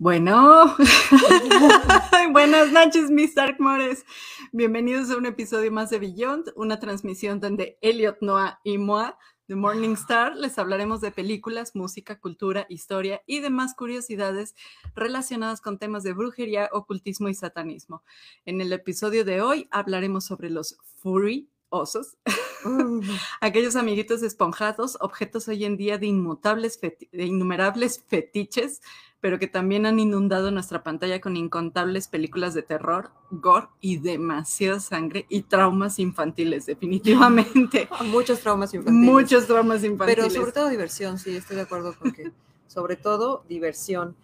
Bueno, buenas noches, mis Darkmores. Bienvenidos a un episodio más de Beyond, una transmisión donde Elliot, Noah y Moa de Morning Star les hablaremos de películas, música, cultura, historia y demás curiosidades relacionadas con temas de brujería, ocultismo y satanismo. En el episodio de hoy hablaremos sobre los furry osos, mm. aquellos amiguitos esponjados, objetos hoy en día de, inmutables de innumerables fetiches pero que también han inundado nuestra pantalla con incontables películas de terror, gore y demasiada sangre y traumas infantiles, definitivamente. Muchos traumas infantiles. Muchos traumas infantiles. Pero sobre todo diversión, sí, estoy de acuerdo con que sobre todo diversión.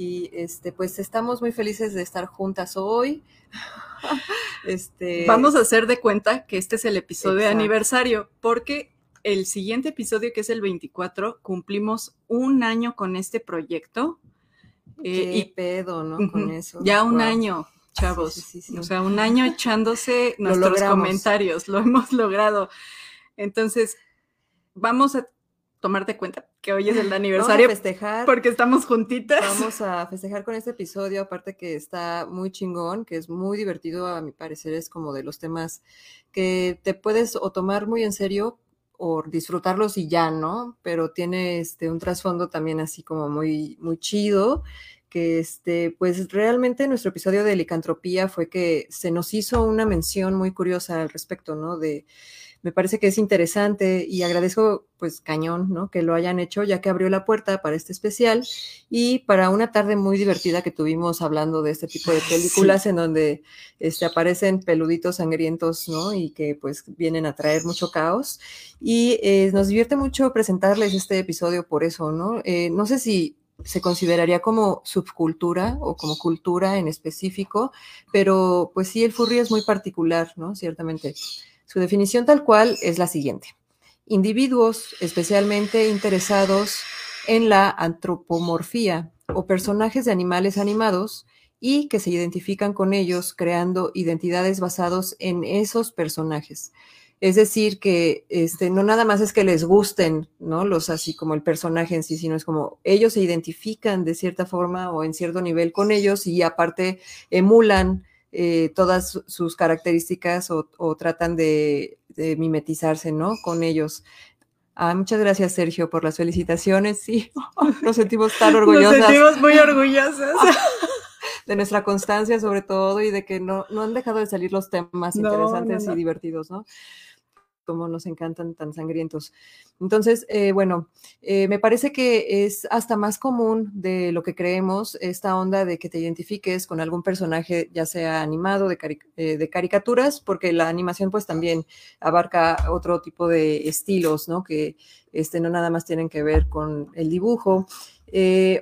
Y este, pues estamos muy felices de estar juntas hoy. Este, Vamos a hacer de cuenta que este es el episodio de aniversario, porque el siguiente episodio, que es el 24, cumplimos un año con este proyecto. Eh, y pedo, ¿no? Con eso. Ya un año, chavos. o sea, un año echándose nuestros comentarios. Lo hemos logrado. Entonces, vamos a tomarte cuenta que hoy es el aniversario. Vamos a festejar. Porque estamos juntitas. Vamos a festejar con este episodio, aparte que está muy chingón, que es muy divertido, a mi parecer es como de los temas que te puedes o tomar muy en serio o disfrutarlos y ya, ¿no? Pero tiene este un trasfondo también así como muy muy chido que este pues realmente nuestro episodio de licantropía fue que se nos hizo una mención muy curiosa al respecto, ¿no? De me parece que es interesante y agradezco pues cañón, ¿no? Que lo hayan hecho ya que abrió la puerta para este especial y para una tarde muy divertida que tuvimos hablando de este tipo de películas en donde este, aparecen peluditos sangrientos, ¿no? Y que pues vienen a traer mucho caos. Y eh, nos divierte mucho presentarles este episodio por eso, ¿no? Eh, no sé si se consideraría como subcultura o como cultura en específico, pero pues sí, el furry es muy particular, ¿no? Ciertamente. Su definición tal cual es la siguiente. Individuos especialmente interesados en la antropomorfía o personajes de animales animados y que se identifican con ellos creando identidades basados en esos personajes. Es decir, que este, no nada más es que les gusten, ¿no? Los así como el personaje en sí, sino es como ellos se identifican de cierta forma o en cierto nivel con ellos y aparte emulan eh, todas sus características o, tratan de, mimetizarse, ¿no? Con ellos. Ah, muchas gracias, Sergio, por las felicitaciones. Sí, nos sentimos tan orgullosas. Nos sentimos muy orgullosas. de nuestra constancia, sobre todo, y de que no, no han dejado de salir los temas interesantes y divertidos, ¿no? Como nos encantan tan sangrientos. Entonces, eh, bueno, eh, me parece que es hasta más común de lo que creemos esta onda de que te identifiques con algún personaje, ya sea animado, de, eh, de caricaturas, porque la animación pues también abarca otro tipo de estilos, ¿no? Que este, no nada más tienen que ver con el dibujo.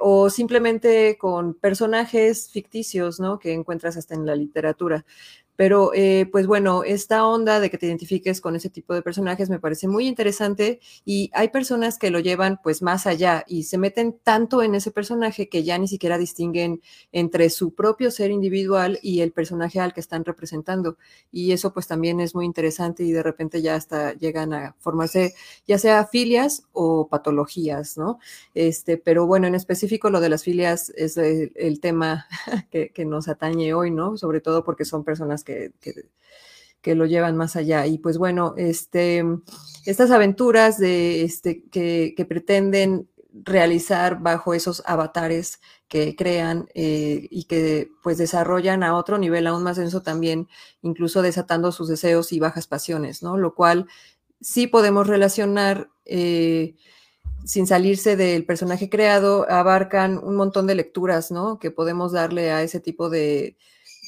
o simplemente con personajes ficticios, ¿no? Que encuentras hasta en la literatura. Pero, eh, pues bueno, esta onda de que te identifiques con ese tipo de personajes me parece muy interesante y hay personas que lo llevan pues más allá y se meten tanto en ese personaje que ya ni siquiera distinguen entre su propio ser individual y el personaje al que están representando. Y eso pues también es muy interesante y de repente ya hasta llegan a formarse ya sea filias o patologías, ¿no? Este, pero bueno, en específico lo de las filias es el, tema que, nos atañe hoy, ¿no? Sobre todo porque son personas lo llevan más allá. Y pues bueno, este, estas aventuras de, este, que, pretenden realizar bajo esos avatares que crean eh, y que pues desarrollan a otro nivel aún más denso también, incluso desatando sus deseos y bajas pasiones, ¿no? Lo cual sí podemos relacionar eh, sin salirse del personaje creado, abarcan un montón de lecturas, ¿no? Que podemos darle a ese tipo de,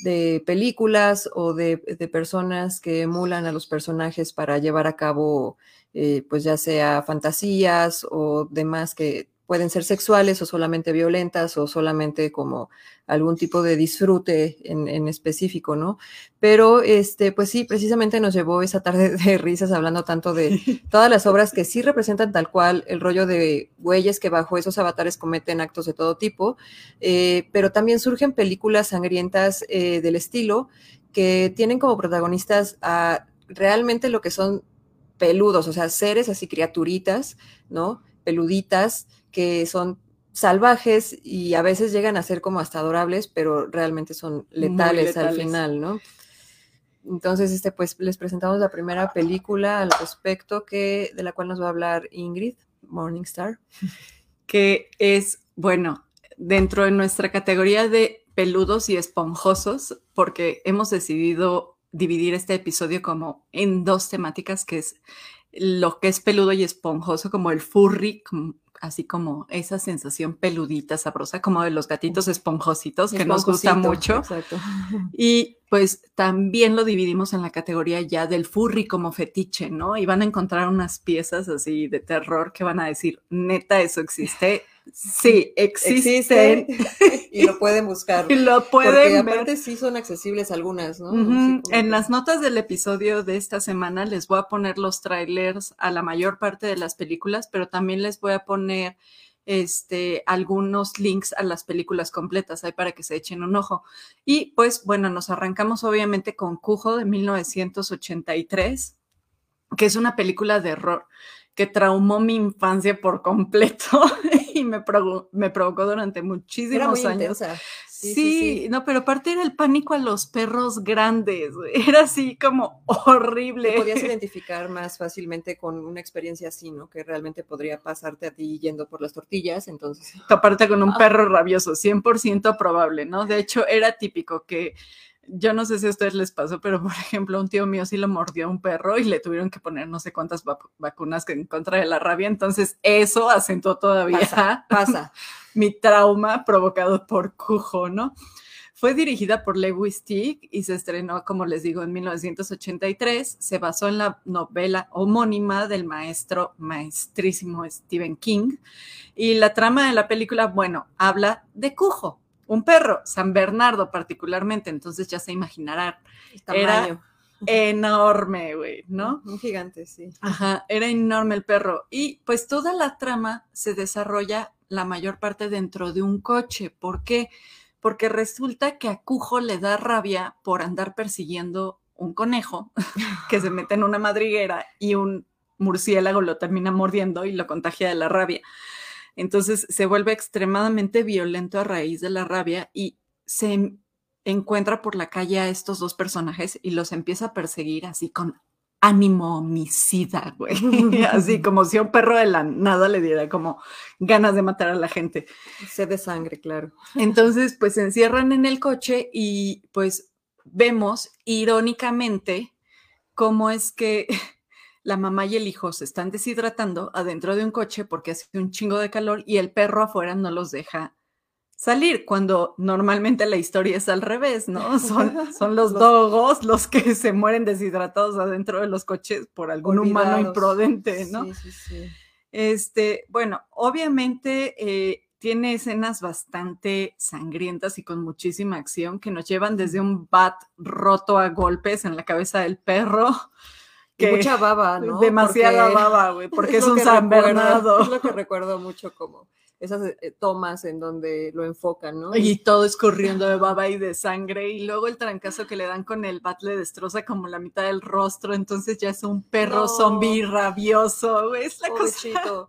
de películas o de, personas que emulan a los personajes para llevar a cabo, eh, pues ya sea fantasías o demás que pueden ser sexuales o solamente violentas o solamente como algún tipo de disfrute en, específico, ¿no? Pero, este, pues sí, precisamente nos llevó esa tarde de risas hablando tanto de todas las obras que sí representan tal cual el rollo de güeyes que bajo esos avatares cometen actos de todo tipo, eh, pero también surgen películas sangrientas eh, del estilo que tienen como protagonistas a realmente lo que son peludos, o sea, seres así, criaturitas, ¿no? Peluditas, que son salvajes y a veces llegan a ser como hasta adorables, pero realmente son letales, al final, ¿no? Entonces, este, pues les presentamos la primera película al respecto que, de la cual nos va a hablar Ingrid, Morningstar. Que es, bueno, dentro de nuestra categoría de peludos y esponjosos, porque hemos decidido dividir este episodio como en dos temáticas, que es lo que es peludo y esponjoso, como el furry, así como esa sensación peludita, sabrosa, como de los gatitos esponjositos, que nos gusta mucho. Exacto. Y pues también lo dividimos en la categoría ya del furry como fetiche, ¿no? Y van a encontrar unas piezas así de terror que van a decir, neta, eso existe. Sí, existen. y lo pueden buscar. Y lo pueden Porque aparte sí son accesibles algunas, ¿no? En las notas del episodio de esta semana les voy a poner los trailers a la mayor parte de las películas, pero también les voy a poner este, algunos links a las películas completas ahí para que se echen un ojo. Y pues bueno, nos arrancamos obviamente con Cujo de 1983, que es una película de horror que traumó mi infancia por completo y me, me provocó durante muchísimos años. Sí, no, pero aparte era el pánico a los perros grandes, era así como horrible. Te podías identificar más fácilmente con una experiencia así, ¿no? Que realmente podría pasarte a ti yendo por las tortillas, entonces. Aparte con un ah. perro rabioso, 100% probable, ¿no? De hecho, era típico que yo no sé si a ustedes les pasó, pero por ejemplo, un tío mío sí lo mordió a un perro y le tuvieron que poner no sé cuántas vacunas en contra de la rabia. Entonces, eso acentuó todavía pasa, mi trauma provocado por Cujo, ¿no? Fue dirigida por Lewis Teague y se estrenó, como les digo, en 1983. Se basó en la novela homónima del maestro, maestrísimo Stephen King. Y la trama de la película, bueno, habla de Cujo, un perro, San Bernardo particularmente, entonces ya se imaginarán. Era enorme, güey, ¿no? Un gigante, sí. Ajá, era enorme el perro. Y pues toda la trama se desarrolla la mayor parte dentro de un coche. ¿Por qué? Porque resulta que a Cujo le da rabia por andar persiguiendo un conejo que se mete en una madriguera y un murciélago lo termina mordiendo y lo contagia de la rabia. Entonces se vuelve extremadamente violento a raíz de la rabia y se encuentra por la calle a estos dos personajes y los empieza a perseguir así con ánimo homicida, güey. Así como si un perro de la nada le diera como ganas de matar a la gente. Se de sangre, claro. Entonces, pues se encierran en el coche y pues vemos irónicamente cómo es que la mamá y el hijo se están deshidratando adentro de un coche porque hace un chingo de calor y el perro afuera no los deja salir, cuando normalmente la historia es al revés, ¿no? Son, son los dogos los que se mueren deshidratados adentro de los coches por algún humano imprudente, ¿no? Sí, sí, sí. Este, bueno, obviamente eh, tiene escenas bastante sangrientas y con muchísima acción que nos llevan desde un bat roto a golpes en la cabeza del perro mucha baba, ¿no? Demasiada baba, güey, porque es, un San Bernardo. Es lo que recuerdo mucho como esas eh, tomas en donde lo enfocan, ¿no? Y todo escurriendo de baba y de sangre, y luego el trancazo que le dan con el bat le destroza como la mitad del rostro, entonces ya es un perro zombie rabioso, güey, es la cosa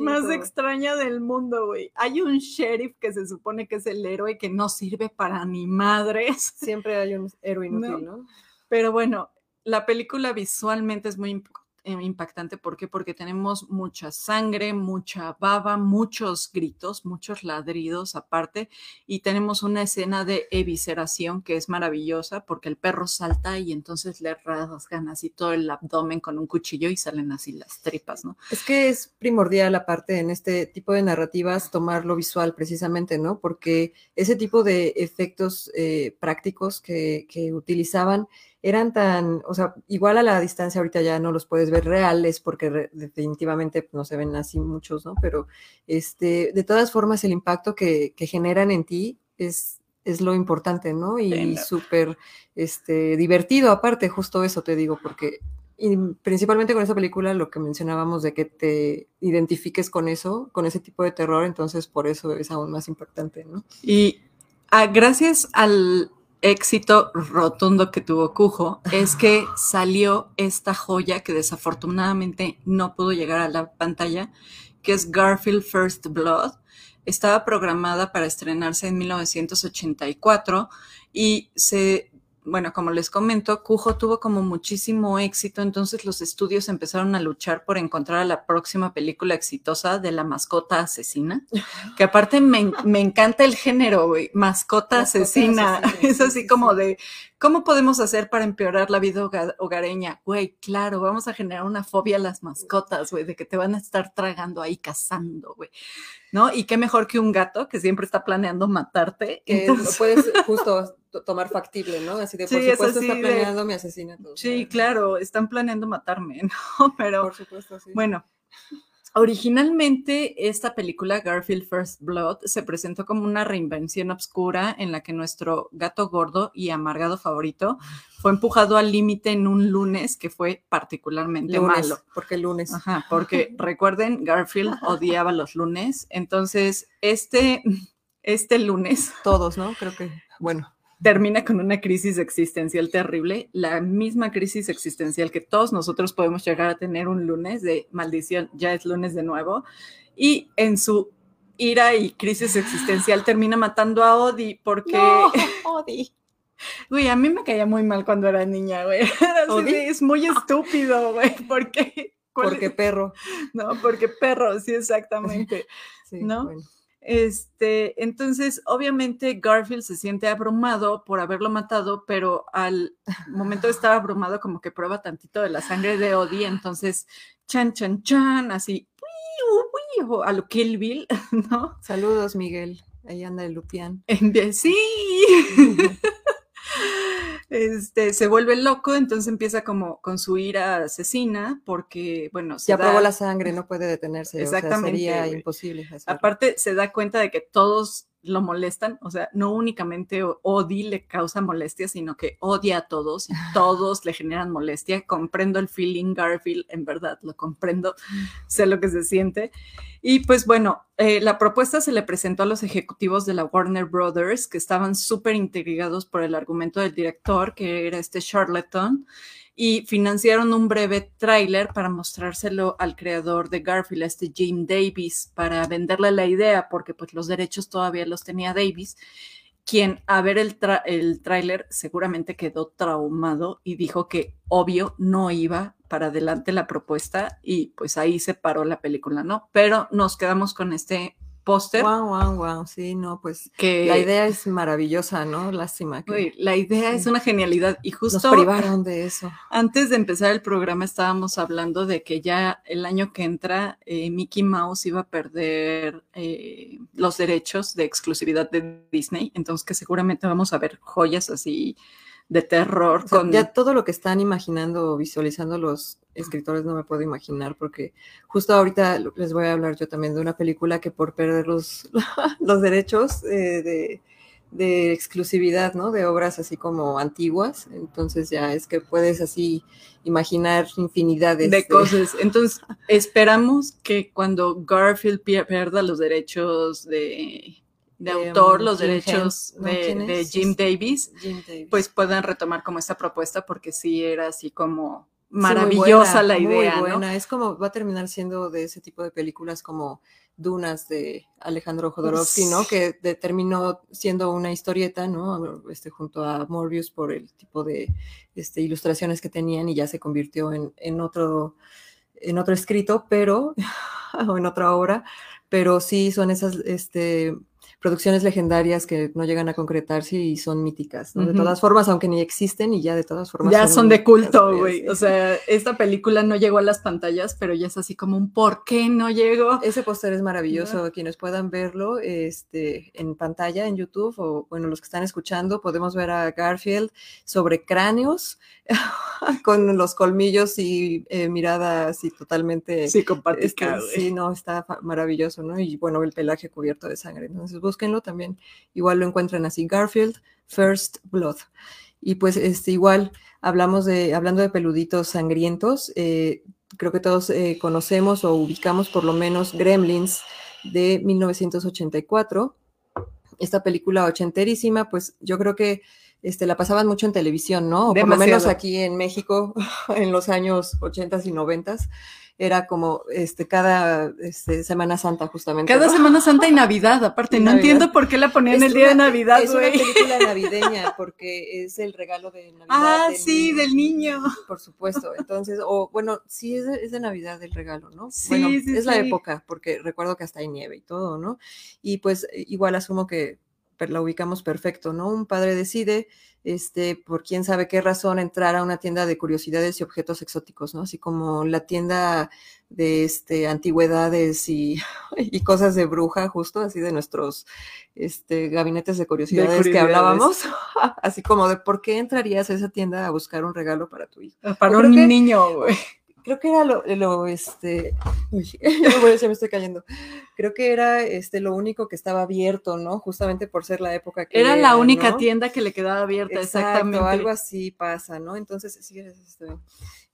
más extraña del mundo, güey. Hay un sheriff que se supone que es el héroe que no sirve para ni madres. Siempre hay un héroe inútil, ¿no? Pero bueno, la película visualmente es muy eh, impactante. ¿Por qué? Porque tenemos mucha sangre, mucha baba, muchos gritos, muchos ladridos aparte y tenemos una escena de evisceración que es maravillosa porque el perro salta y entonces le rasgan así todo el abdomen con un cuchillo y salen así las tripas, ¿no? Es que es primordial aparte en este tipo de narrativas tomar lo visual precisamente, ¿no? Porque ese tipo de efectos eh, prácticos que, que utilizaban eran tan, o sea, igual a la distancia ahorita ya no los puedes ver reales porque definitivamente no se ven así muchos, ¿no? Pero este, de todas formas el impacto que, generan en ti es, es lo importante, ¿no? Y súper este, divertido aparte, justo eso te digo, porque y principalmente con esa película lo que mencionábamos de que te identifiques con eso, con ese tipo de terror, entonces por eso es aún más impactante, ¿no? Y ah, gracias al éxito rotundo que tuvo Cujo es que salió esta joya que desafortunadamente no pudo llegar a la pantalla, que es Garfield First Blood. Estaba programada para estrenarse en 1984 y se bueno, como les comento, Cujo tuvo como muchísimo éxito, entonces los estudios empezaron a luchar por encontrar a la próxima película exitosa de la mascota asesina, que aparte me, encanta el género, güey, mascota, asesina. es así como de, ¿cómo podemos hacer para empeorar la vida hogareña? Güey, claro, vamos a generar una fobia a las mascotas, güey, de que te van a estar tragando ahí cazando, güey. ¿No? Y qué mejor que un gato que siempre está planeando matarte. Que puedes justo tomar factible, ¿no? Así de, por supuesto, está planeando mi asesinato. Sí, claro, están planeando matarme, ¿no? Pero, por supuesto, sí. Bueno, Originalmente, esta película, Garfield First Blood, se presentó como una reinvención obscura en la que nuestro gato gordo y amargado favorito fue empujado al límite en un lunes que fue particularmente malo. Porque lunes. Ajá, porque recuerden, Garfield odiaba los lunes. Entonces, este, este lunes. Todos, ¿no? Creo que, bueno termina con una crisis existencial terrible, la misma crisis existencial que todos nosotros podemos llegar a tener un lunes de maldición, ya es lunes de nuevo, y en su ira y crisis existencial termina matando a Odi porque... No, Odi. Güey, a mí me caía muy mal cuando era niña, güey. es muy estúpido, güey, porque... Porque perro. No, porque perro, sí, exactamente. Sí, ¿no? Este, entonces, obviamente Garfield se siente abrumado por haberlo matado, pero al momento de estar abrumado, como que prueba tantito de la sangre de Odie, entonces, chan, chan, chan, así, a lo Kill Bill, ¿no? Saludos, Miguel. Ahí anda el Lupián. Sí. este, se vuelve loco, entonces empieza como con su ira asesina, porque, bueno, se ya probó la sangre, no puede detenerse. Exactamente. sería imposible. Aparte, se da cuenta de que todos lo molestan, o sea, no únicamente Odi le causa molestia, sino que odia a todos y todos le generan molestia. Comprendo el feeling Garfield, en verdad, lo comprendo, sé lo que se siente. Y pues bueno, eh, la propuesta se le presentó a los ejecutivos de la Warner Brothers, que estaban súper intrigados por el argumento del director, que era este charlatan y financiaron un breve tráiler para mostrárselo al creador de Garfield, este Jim Davis, para venderle la idea, porque pues los derechos todavía los tenía Davis, quien a ver el, tráiler seguramente quedó traumado y dijo que obvio no iba para adelante la propuesta y pues ahí se paró la película, ¿no? Pero nos quedamos con este póster. Wow, wow, wow. Sí, no, pues que la idea es maravillosa, ¿no? Lástima que. la idea es una genialidad y justo. Nos privaron de eso. Antes de empezar el programa estábamos hablando de que ya el año que entra eh, Mickey Mouse iba a perder eh, los derechos de exclusividad de Disney, entonces que seguramente vamos a ver joyas así de terror. con... Ya todo lo que están imaginando o visualizando los escritores no me puedo imaginar, porque justo ahorita les voy a hablar yo también de una película que por perder los, los derechos eh, de, de, exclusividad, ¿no? De obras así como antiguas, entonces ya es que puedes así imaginar infinidades de, de... cosas. Entonces esperamos que cuando Garfield pierda los derechos de de autor, los derechos de, Jim, Davis, pues puedan retomar como esta propuesta porque sí era así como maravillosa la idea. Muy buena. Es como va a terminar siendo de ese tipo de películas como Dunas de Alejandro Jodorowsky, ¿no? Que terminó siendo una historieta, ¿no? Este, junto a Morbius por el tipo de este, ilustraciones que tenían y ya se convirtió en, en otro en otro escrito, pero o en otra obra, pero sí son esas este, producciones legendarias que no llegan a concretarse y son míticas, De todas formas, aunque ni existen y ya de todas formas. Ya son, de culto, güey. O sea, esta película no llegó a las pantallas, pero ya es así como un ¿por qué no llegó? Ese póster es maravilloso. Quienes puedan verlo este, en pantalla, en YouTube, o bueno, los que están escuchando, podemos ver a Garfield sobre cráneos, con los colmillos y eh, mirada así totalmente. Psicopática, este, Sí, no, está maravilloso, ¿no? Y bueno, el pelaje cubierto de sangre. Entonces, búsquenlo también. Igual lo encuentran así, Garfield First Blood. Y pues este, igual hablamos de, hablando de peluditos sangrientos, eh, creo que todos eh, conocemos o ubicamos por lo menos Gremlins de 1984. Esta película ochenterísima, pues yo creo que este, la pasaban mucho en televisión, ¿no? O por lo menos aquí en México, en los años 80 y 90 era como este cada este, Semana Santa justamente. Cada Semana Santa y Navidad, aparte, no entiendo por qué la ponían el día de Navidad, Es una película navideña porque es el regalo de Navidad. Ah, sí, del niño. Por supuesto. Entonces, o bueno, sí es de, es de Navidad el regalo, ¿no? Sí, bueno, sí, es la época porque recuerdo que hasta hay nieve y todo, ¿no? Y pues igual asumo que la ubicamos perfecto, ¿no? Un padre decide, este, por quién sabe qué razón, entrar a una tienda de curiosidades y objetos exóticos, ¿no? Así como la tienda de este, antigüedades y, y cosas de bruja, justo, así de nuestros este, gabinetes de curiosidades, que hablábamos, así como de por qué entrarías a esa tienda a buscar un regalo para tu hijo. Para un niño, güey creo que era lo, lo este, uy, ya me, estoy cayendo. Creo que era este lo único que estaba abierto, ¿no? Justamente por ser la época que era, la única tienda que le quedaba abierta, Exacto, exactamente. Algo así pasa, ¿no? Entonces, sí, bien.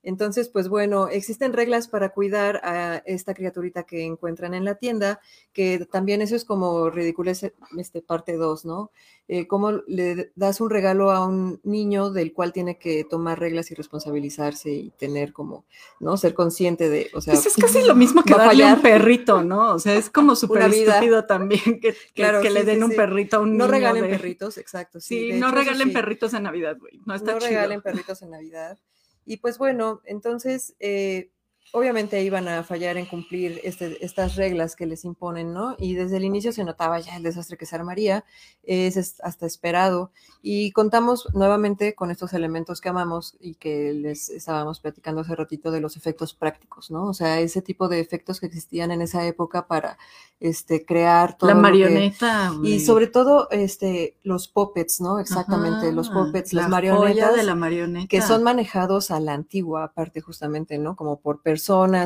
Entonces, pues bueno, existen reglas para cuidar a esta criaturita que encuentran en la tienda, que también eso es como ridículo, este parte 2, ¿no? Eh, cómo le das un regalo a un niño del cual tiene que tomar reglas y responsabilizarse y tener como, ¿no? Ser consciente de, o sea... Pues es casi lo mismo que darle un perrito, ¿no? O sea, es como súper estúpido también que, claro, que le den un perrito a un no niño. No regalen perritos, exacto. Sí, no regalen perritos en Navidad, güey. No está No regalen perritos en Navidad. Y pues bueno, entonces, eh, obviamente iban a fallar en cumplir este, estas reglas que les imponen, ¿no? Y desde el inicio se notaba ya el desastre que se armaría, es hasta esperado. Y contamos nuevamente con estos elementos que amamos y que les estábamos platicando hace ratito de los efectos prácticos, ¿no? O sea, ese tipo de efectos que existían en esa época para este, crear todo. La marioneta. y sobre todo este, los puppets, ¿no? Exactamente, los puppets, las marionetas. de la marioneta. Que son manejados a la antigua, aparte justamente, ¿no? Como por personas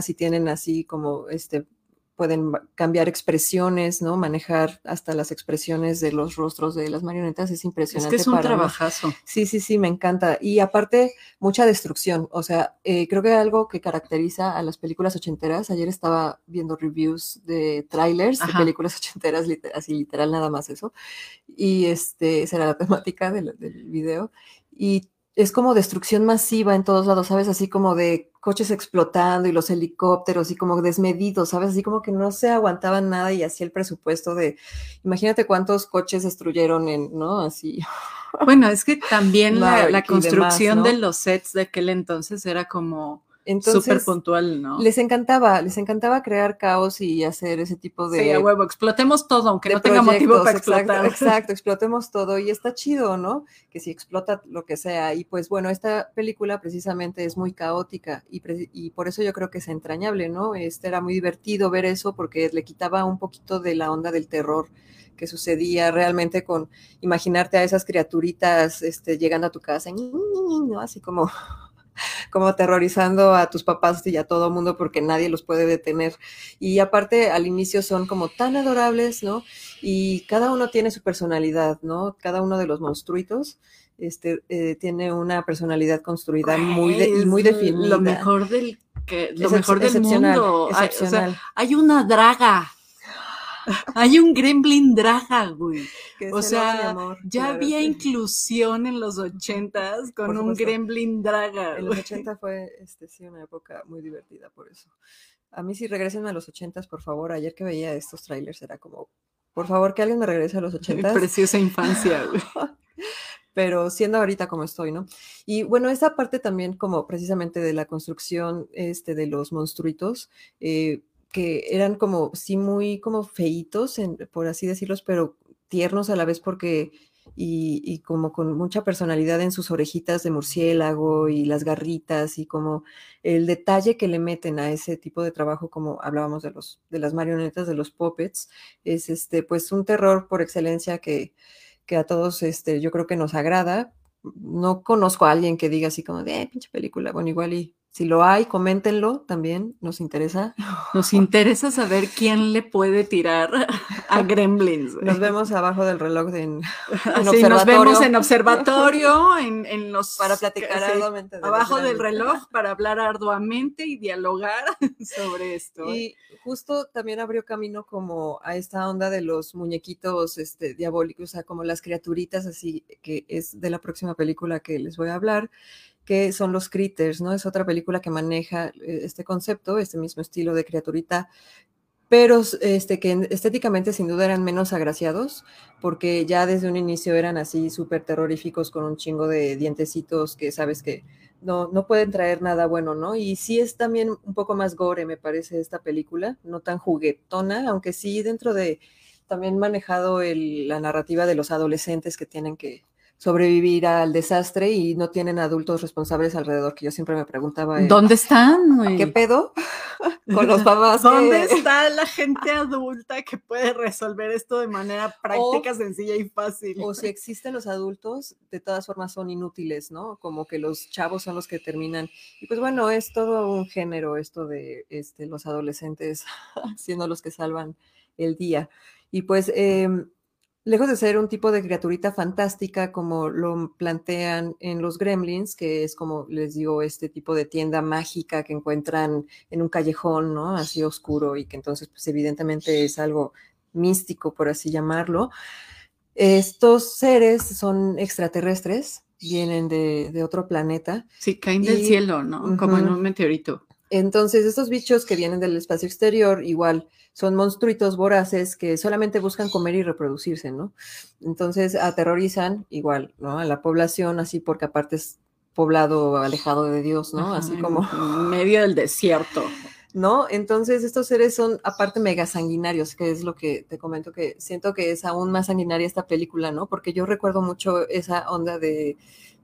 y tienen así como este pueden cambiar expresiones, ¿no? Manejar hasta las expresiones de los rostros de las marionetas es impresionante. Es que es un trabajazo. Sí, sí, sí, me encanta. Y aparte, mucha destrucción. O sea, eh, creo que algo que caracteriza a las películas ochenteras, ayer estaba viendo reviews de trailers de películas ochenteras, así literal nada más eso. Y este, esa era la temática del, del video. Y es como destrucción masiva en todos lados, ¿sabes? Así como de coches explotando y los helicópteros y como desmedidos, ¿sabes? Así como que no se aguantaban nada y así el presupuesto de, imagínate cuántos coches destruyeron en, ¿no? Así. Bueno, es que también la, construcción de los sets de aquel entonces era como entonces, súper puntual, ¿no? Les encantaba, les encantaba crear caos y hacer ese tipo de. Sí, a huevo, explotemos todo, aunque no tenga motivo para explotar. Exacto, explotemos todo y está chido, ¿no? Que si explota lo que sea. Y pues bueno, esta película precisamente es muy caótica y, y por eso yo creo que es entrañable, ¿no? Este era muy divertido ver eso porque le quitaba un poquito de la onda del terror que sucedía realmente con imaginarte a esas criaturitas este, llegando a tu casa, ¿no? Así como como aterrorizando a tus papás y a todo mundo porque nadie los puede detener. Y aparte al inicio son como tan adorables, ¿no? Y cada uno tiene su personalidad, ¿no? Cada uno de los monstruitos este, eh, tiene una personalidad construida muy y muy definida. Lo mejor del que lo mejor del mundo. Hay, hay una draga hay un Gremlin Draga, güey. O sea, ya había inclusión en los ochentas con un Gremlin Draga. En los ochenta fue, este, sí, una época muy divertida por eso. A mí sí regresen a los ochentas, por favor. Ayer que veía estos trailers era como, por favor, que alguien me regrese a los ochentas. Preciosa infancia, güey. pero siendo ahorita como estoy, ¿no? Y bueno, esa parte también como precisamente de la construcción este, de los monstruitos, eh, que eran como, sí, muy como feitos, por así decirlos, pero tiernos a la vez porque, y, como con mucha personalidad en sus orejitas de murciélago y las garritas y como el detalle que le meten a ese tipo de trabajo, como hablábamos de, los, de las marionetas, de los puppets, es este, pues un terror por excelencia que, que a todos este, yo creo que nos agrada. No conozco a alguien que diga así como de, eh, pinche película, bueno, igual y Si lo hay, coméntenlo también, nos interesa. Nos interesa saber quién le puede tirar a Gremlins. Nos vemos abajo del reloj de, en, observatorio. Nos vemos en observatorio, en, los... Para platicar arduamente. abajo del reloj, para hablar arduamente y dialogar sobre esto. Y justo también abrió camino como a esta onda de los muñequitos este, diabólicos, o sea, como las criaturitas así, que es de la próxima película que les voy a hablar que son los critters, ¿no? Es otra película que maneja eh, este concepto, este mismo estilo de criaturita, pero este, que estéticamente sin duda eran menos agraciados, porque ya desde un inicio eran así súper terroríficos con un chingo de dientecitos que sabes que no, no pueden traer nada bueno, ¿no? Y sí es también un poco más gore, me parece, esta película, no tan juguetona, aunque sí dentro de también manejado la narrativa de los adolescentes que tienen que sobrevivir al desastre y no tienen adultos responsables alrededor, que yo siempre me preguntaba. Eh, ¿Dónde están? ¿Qué pedo? Con los papás. ¿Dónde está la gente adulta que puede resolver esto de manera práctica, sencilla y fácil? O si existen los adultos, de todas formas son inútiles, ¿no? Como que los chavos son los que terminan. Y pues bueno, es todo un género esto de este, los adolescentes siendo los que salvan el día. Y pues eh, lejos de ser un tipo de criaturita fantástica como lo plantean en los gremlins, que es como les digo, este tipo de tienda mágica que encuentran en un callejón, ¿no? Así oscuro y que entonces pues evidentemente es algo místico, por así llamarlo. Estos seres son extraterrestres, vienen de, otro planeta. Sí, caen del cielo, ¿no? Como en un meteorito. Entonces, estos bichos que vienen del espacio exterior, igual son monstruitos voraces que solamente buscan comer y reproducirse, ¿no? Entonces, aterrorizan igual, ¿no? A la población, así porque aparte es poblado alejado de Dios, ¿no? Así como... En medio del desierto. ¿no? Entonces, estos seres son aparte mega sanguinarios, que es lo que te comento que siento que es aún más sanguinaria esta película, ¿no? Porque yo recuerdo mucho esa onda de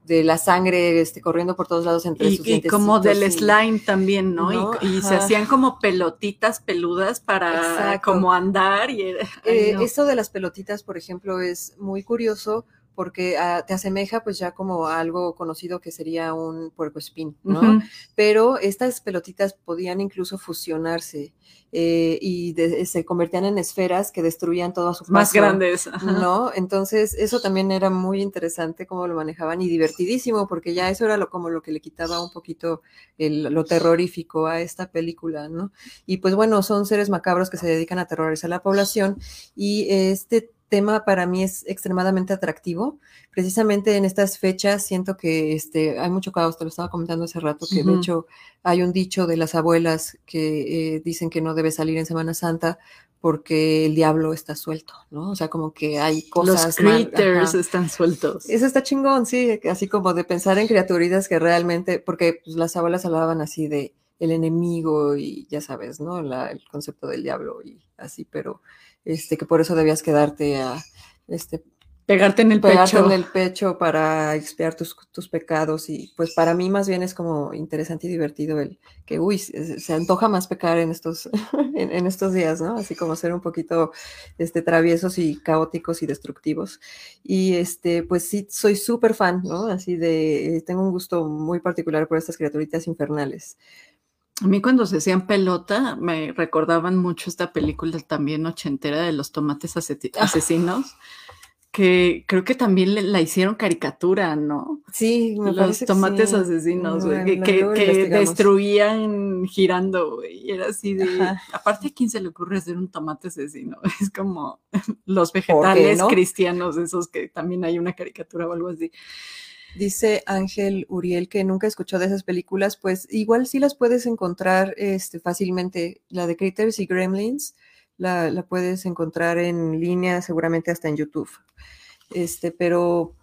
de la sangre este, corriendo por todos lados entre y, sus Y como del slime también, ¿no? y, se hacían como pelotitas peludas para como andar. Y, eh, Eso de las pelotitas, por ejemplo, es muy curioso porque ah, te asemeja pues ya como algo conocido que sería un puerco espín, ¿no? Pero estas pelotitas podían incluso fusionarse eh, y se convertían en esferas que destruían todo a su paso. Más grandes. ¿No? Entonces eso también era muy interesante cómo lo manejaban y divertidísimo porque ya eso era lo, como lo que le quitaba un poquito lo terrorífico a esta película, ¿no? Y pues bueno, son seres macabros que se dedican a aterrorizar a la población y este tema para mí es extremadamente atractivo. Precisamente en estas fechas siento que este, hay mucho caos, te lo estaba comentando hace rato, que de hecho hay un dicho de las abuelas que eh, dicen que no debe salir en Semana Santa porque el diablo está suelto, ¿no? O sea, como que hay cosas. Los critters están sueltos. Eso está chingón, sí, así como de pensar en criaturitas que realmente, porque pues, las abuelas hablaban así de el enemigo y ya sabes, ¿no? el concepto del diablo y así, pero este, que por eso debías quedarte a, este, pegarte en el pegarte pecho. en el pecho para expiar tus, tus, pecados y pues para mí más bien es como interesante y divertido el que, uy, se, antoja más pecar en estos, en, estos días, ¿no? Así como ser un poquito este, traviesos y caóticos y destructivos. Y este, pues sí, soy súper fan, ¿no? Así de, tengo un gusto muy particular por estas criaturitas infernales. A mí cuando se hacían pelota me recordaban mucho esta película también ochentera de los tomates ah. asesinos, que creo que también la hicieron caricatura, ¿no? Sí, me Los tomates asesinos, que, destruían girando, güey. Y era así de. Aparte, ¿a quién se le ocurre hacer un tomate asesino? Es como los vegetales cristianos, esos que también hay una caricatura o algo así. Dice Ángel Uriel que nunca escuchó de esas películas, pues igual sí las puedes encontrar este, fácilmente. La de Critters y Gremlins la, puedes encontrar en línea, seguramente hasta en YouTube. Este, pero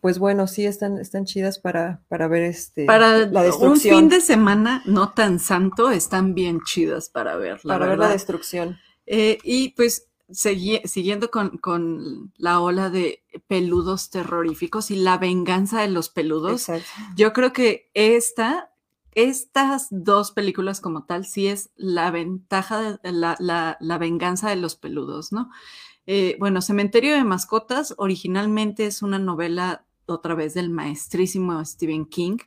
pues bueno, sí están, están chidas para, para ver este para la destrucción. Un fin de semana no tan santo, están bien chidas para ver. para ver la destrucción. Eh, y pues siguiendo con, la ola de peludos terroríficos y la venganza de los peludos, yo creo que esta, estas dos películas como tal, sí es la ventaja, de la, venganza de los peludos, ¿no? Eh, bueno, Cementerio de Mascotas originalmente es una novela otra vez del maestrísimo Stephen King.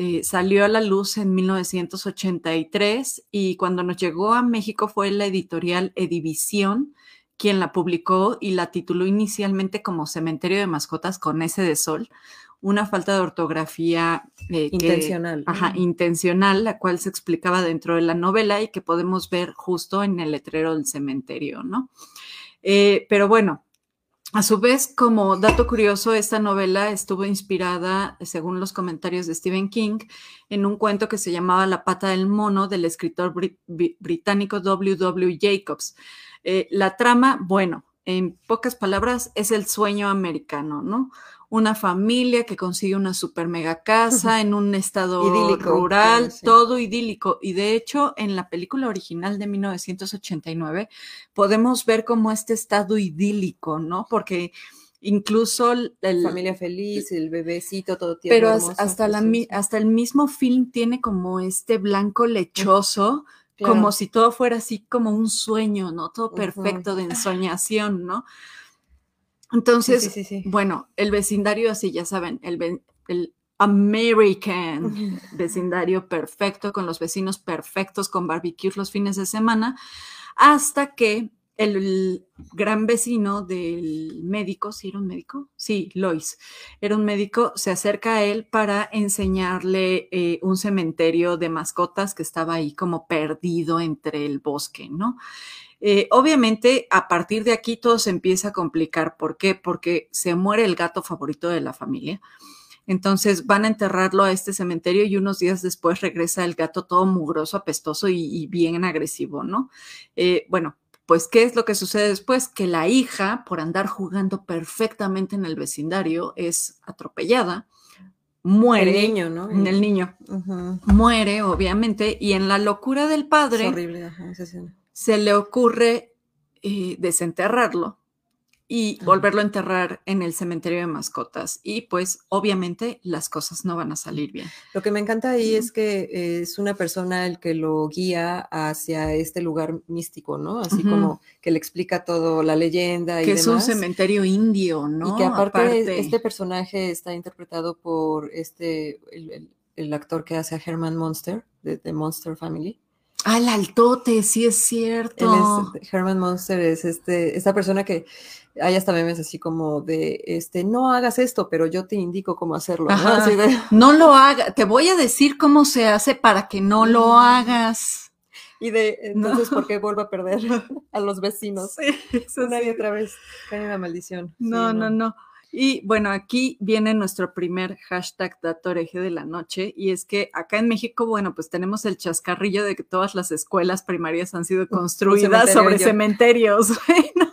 Eh, salió a la luz en 1983 y cuando nos llegó a México fue la editorial Edivisión quien la publicó y la tituló inicialmente como Cementerio de Mascotas con S de Sol, una falta de ortografía eh, intencional. ajá, intencional, la cual se explicaba dentro de la novela y que podemos ver justo en el letrero del cementerio, ¿no? Eh, pero bueno, a su vez, como dato curioso, esta novela estuvo inspirada, según los comentarios de Stephen King, en un cuento que se llamaba La pata del mono del escritor británico W. W. Jacobs. Eh, la trama, bueno, en pocas palabras, es el sueño americano, ¿no? Una familia que consigue una super mega casa en un estado rural, todo idílico. Y de hecho, en la película original de 1989, podemos ver como este estado idílico, ¿no? Porque incluso la familia feliz, el bebecito, todo tiene. Pero hasta, la, hasta el mismo film tiene como este blanco lechoso como si todo fuera así como un sueño, ¿no? Todo perfecto de ensoñación, ¿no? Entonces, bueno, el vecindario así, ya saben, el, el American vecindario perfecto, con los vecinos perfectos, con barbecues los fines de semana, hasta que el gran vecino del médico, ¿sí era un médico? Sí, Lois, era un médico, se acerca a él para enseñarle eh, un cementerio de mascotas que estaba ahí como perdido entre el bosque, ¿no? Eh, obviamente, a partir de aquí todo se empieza a complicar. ¿Por qué? Porque se muere el gato favorito de la familia. Entonces van a enterrarlo a este cementerio y unos días después regresa el gato todo mugroso, apestoso y, bien agresivo, ¿no? Eh, bueno, pues, ¿qué es lo que sucede después? Que la hija, por andar jugando perfectamente en el vecindario, es atropellada, muere. El niño, ¿no? El, niño. Muere, obviamente, y en la locura del padre, horrible, se le ocurre eh, desenterrarlo y volverlo a enterrar en el cementerio de mascotas. Y pues obviamente las cosas no van a salir bien. Lo que me encanta ahí es que es una persona el que lo guía hacia este lugar místico, ¿no? Así como que le explica todo la leyenda y que es un cementerio indio, ¿no? Y que aparte, este personaje está interpretado por este, el, actor que hace a Herman Monster, de The Monster Family. Ah, el altote, sí es cierto. Herman Monster es este, esta persona que hay hasta memes así como de, este, no hagas esto, pero yo te indico cómo hacerlo. ¿no? lo hagas, te voy a decir cómo se hace para que no lo hagas. Y de, entonces, ¿por qué vuelvo a perder a los vecinos? Sí, Una y otra vez cae la maldición. no, no, no. Y bueno, aquí viene nuestro primer hashtag datoreje de la noche y es que acá en México, bueno, pues tenemos el chascarrillo de que todas las escuelas primarias han sido construidas sobre cementerios, ¿no?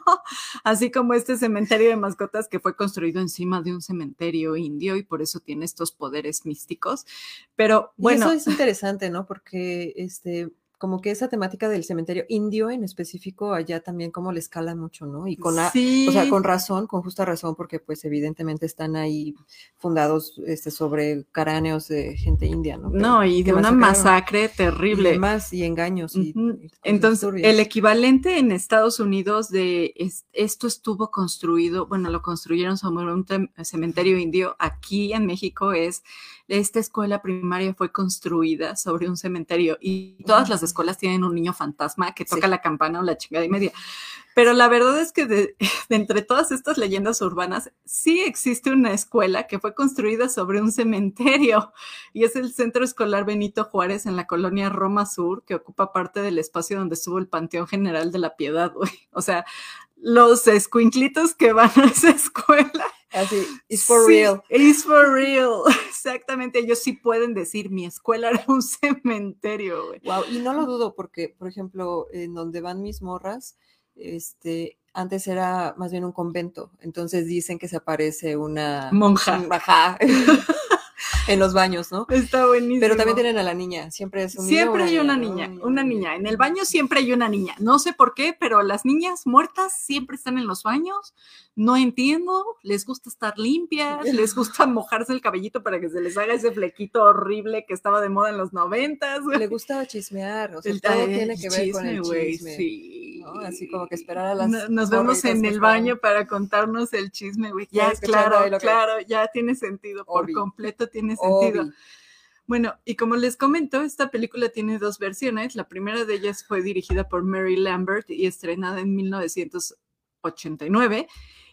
así como este cementerio de mascotas que fue construido encima de un cementerio indio y por eso tiene estos poderes místicos. Pero bueno. eso es interesante, ¿no? Porque este como que esa temática del cementerio indio en específico allá también como le escala mucho, ¿no? Y con, o sea, con razón, con justa razón, porque pues evidentemente están ahí fundados este, sobre cráneos de gente india, ¿no? no, y de una masacre terrible. Y más y engaños. Y, Entonces, el equivalente en Estados Unidos de esto estuvo construido, bueno, lo construyeron sobre un cementerio indio, aquí en México es esta escuela primaria fue construida sobre un cementerio y todas las escuelas tienen un niño fantasma que toca la campana o la chingada y media. Pero la verdad es que de, entre todas estas leyendas urbanas, sí existe una escuela que fue construida sobre un cementerio y es el Centro Escolar Benito Juárez en la colonia Roma Sur, que ocupa parte del espacio donde estuvo el Panteón General de la Piedad, O sea, los escuinclitos que van a esa escuela. Así, it's for real. It's for real. Exactamente. Ellos sí pueden decir, mi escuela era un cementerio. Wow, y no lo dudo porque, por ejemplo, en donde van mis morras, este, antes era más bien un convento. Entonces dicen que se aparece una monja. Ajá. en los baños, ¿no? Está buenísimo. Pero también tienen a la niña, siempre es un Siempre hay una niña, una niña. En el baño siempre hay una niña. No sé por qué, pero las niñas muertas siempre están en los baños. No entiendo, les gusta estar limpias, les gusta mojarse el cabellito para que se les haga ese flequito horrible que estaba de moda en los noventas. Le gusta chismear, o sea, todo tiene que ver con el chisme. Sí. Así como que esperar a las. nos vemos en el baño para contarnos el chisme, güey. Ya, claro, claro, ya tiene sentido, por completo tiene sentido. Bueno, y como les comento, esta película tiene dos versiones. La primera de ellas fue dirigida por Mary Lambert y estrenada en 1989.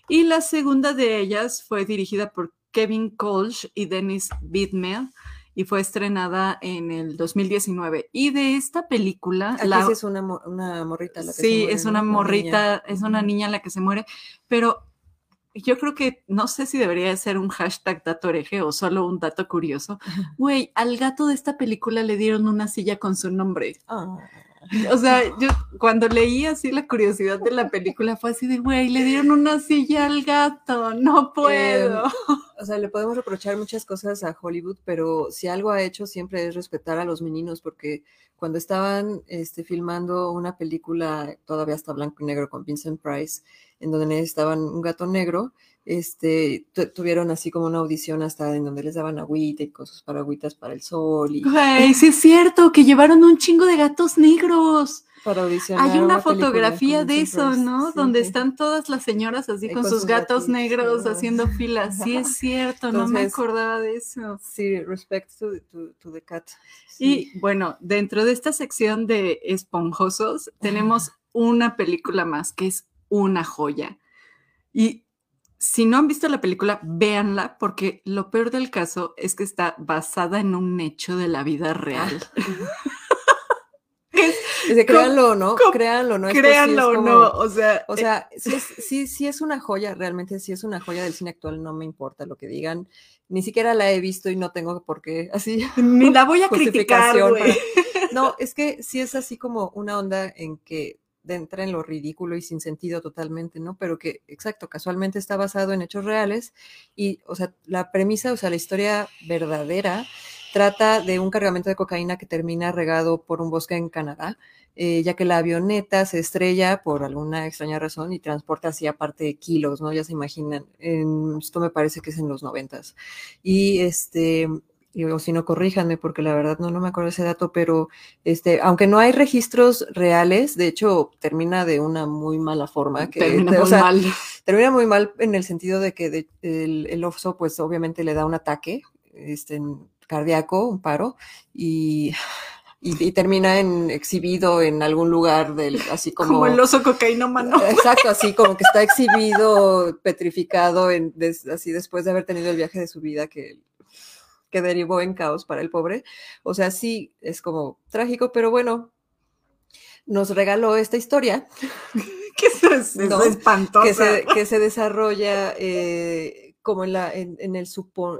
Y la segunda de ellas fue dirigida por Kevin Colch y Dennis Bidmel y fue estrenada en el 2019. Y de esta película... la, es una, morrita la que Sí, se muere, es una morrita, es una niña la que se muere, pero yo creo que no sé si debería ser un hashtag dato hereje o solo un dato curioso. Güey, al gato de esta película le dieron una silla con su nombre. Ah. O sea, yo cuando leí así la curiosidad de la película fue así de, güey, le dieron una silla al gato, no puedo. Em, o sea, le podemos reprochar muchas cosas a Hollywood, pero si algo ha hecho siempre es respetar a los meninos, porque cuando estaban este, filmando una película todavía hasta blanco y negro con Vincent Price, en donde necesitaban un gato negro, este, tuvieron así como una audición hasta en donde les daban agüita y cosas para agüitas para el sol. Y... sí es cierto, que llevaron un chingo de gatos negros. Para audicionar. Hay una, fotografía de eso, ¿no? donde están todas las señoras así con, sus gatos negros haciendo filas. Sí es cierto, no me acordaba de eso. Sí, respect to, the cat. Y bueno, dentro de esta sección de esponjosos tenemos una película más que es una joya. Y si no han visto la película, véanla, porque lo peor del caso es que está basada en un hecho de la vida real. créanlo o no, créanlo, ¿no? Créanlo o no, o sea. O sea, sí, sí, es una joya, realmente sí es una joya del cine actual, no me importa lo que digan. Ni siquiera la he visto y no tengo por qué, así. Ni la voy a criticar, No, es que sí es así como una onda en que de entra en lo ridículo y sin sentido totalmente, ¿no? Pero que, exacto, casualmente está basado en hechos reales y, o sea, la premisa, o sea, la historia verdadera trata de un cargamento de cocaína que termina regado por un bosque en Canadá, eh, ya que la avioneta se estrella por alguna extraña razón y transporta así aparte de kilos, ¿no? Ya se imaginan, esto me parece que es en los noventas. Y este, o si no, corríjanme, porque la verdad no, no me acuerdo ese dato, pero este, aunque no hay registros reales, de hecho, termina de una muy mala forma. Que, termina muy mal. Termina muy mal en el sentido de que el, el oso, pues obviamente le da un ataque este, cardíaco, un paro, y y, termina en exhibido en algún lugar del así como como el oso cocainómano exacto así como que está exhibido petrificado en así después de haber tenido el viaje de su vida que que derivó en caos para el pobre. O sea, sí, es como trágico, pero bueno, nos regaló esta historia. que es, espantosa. Que se, que se desarrolla eh, como en la, en, el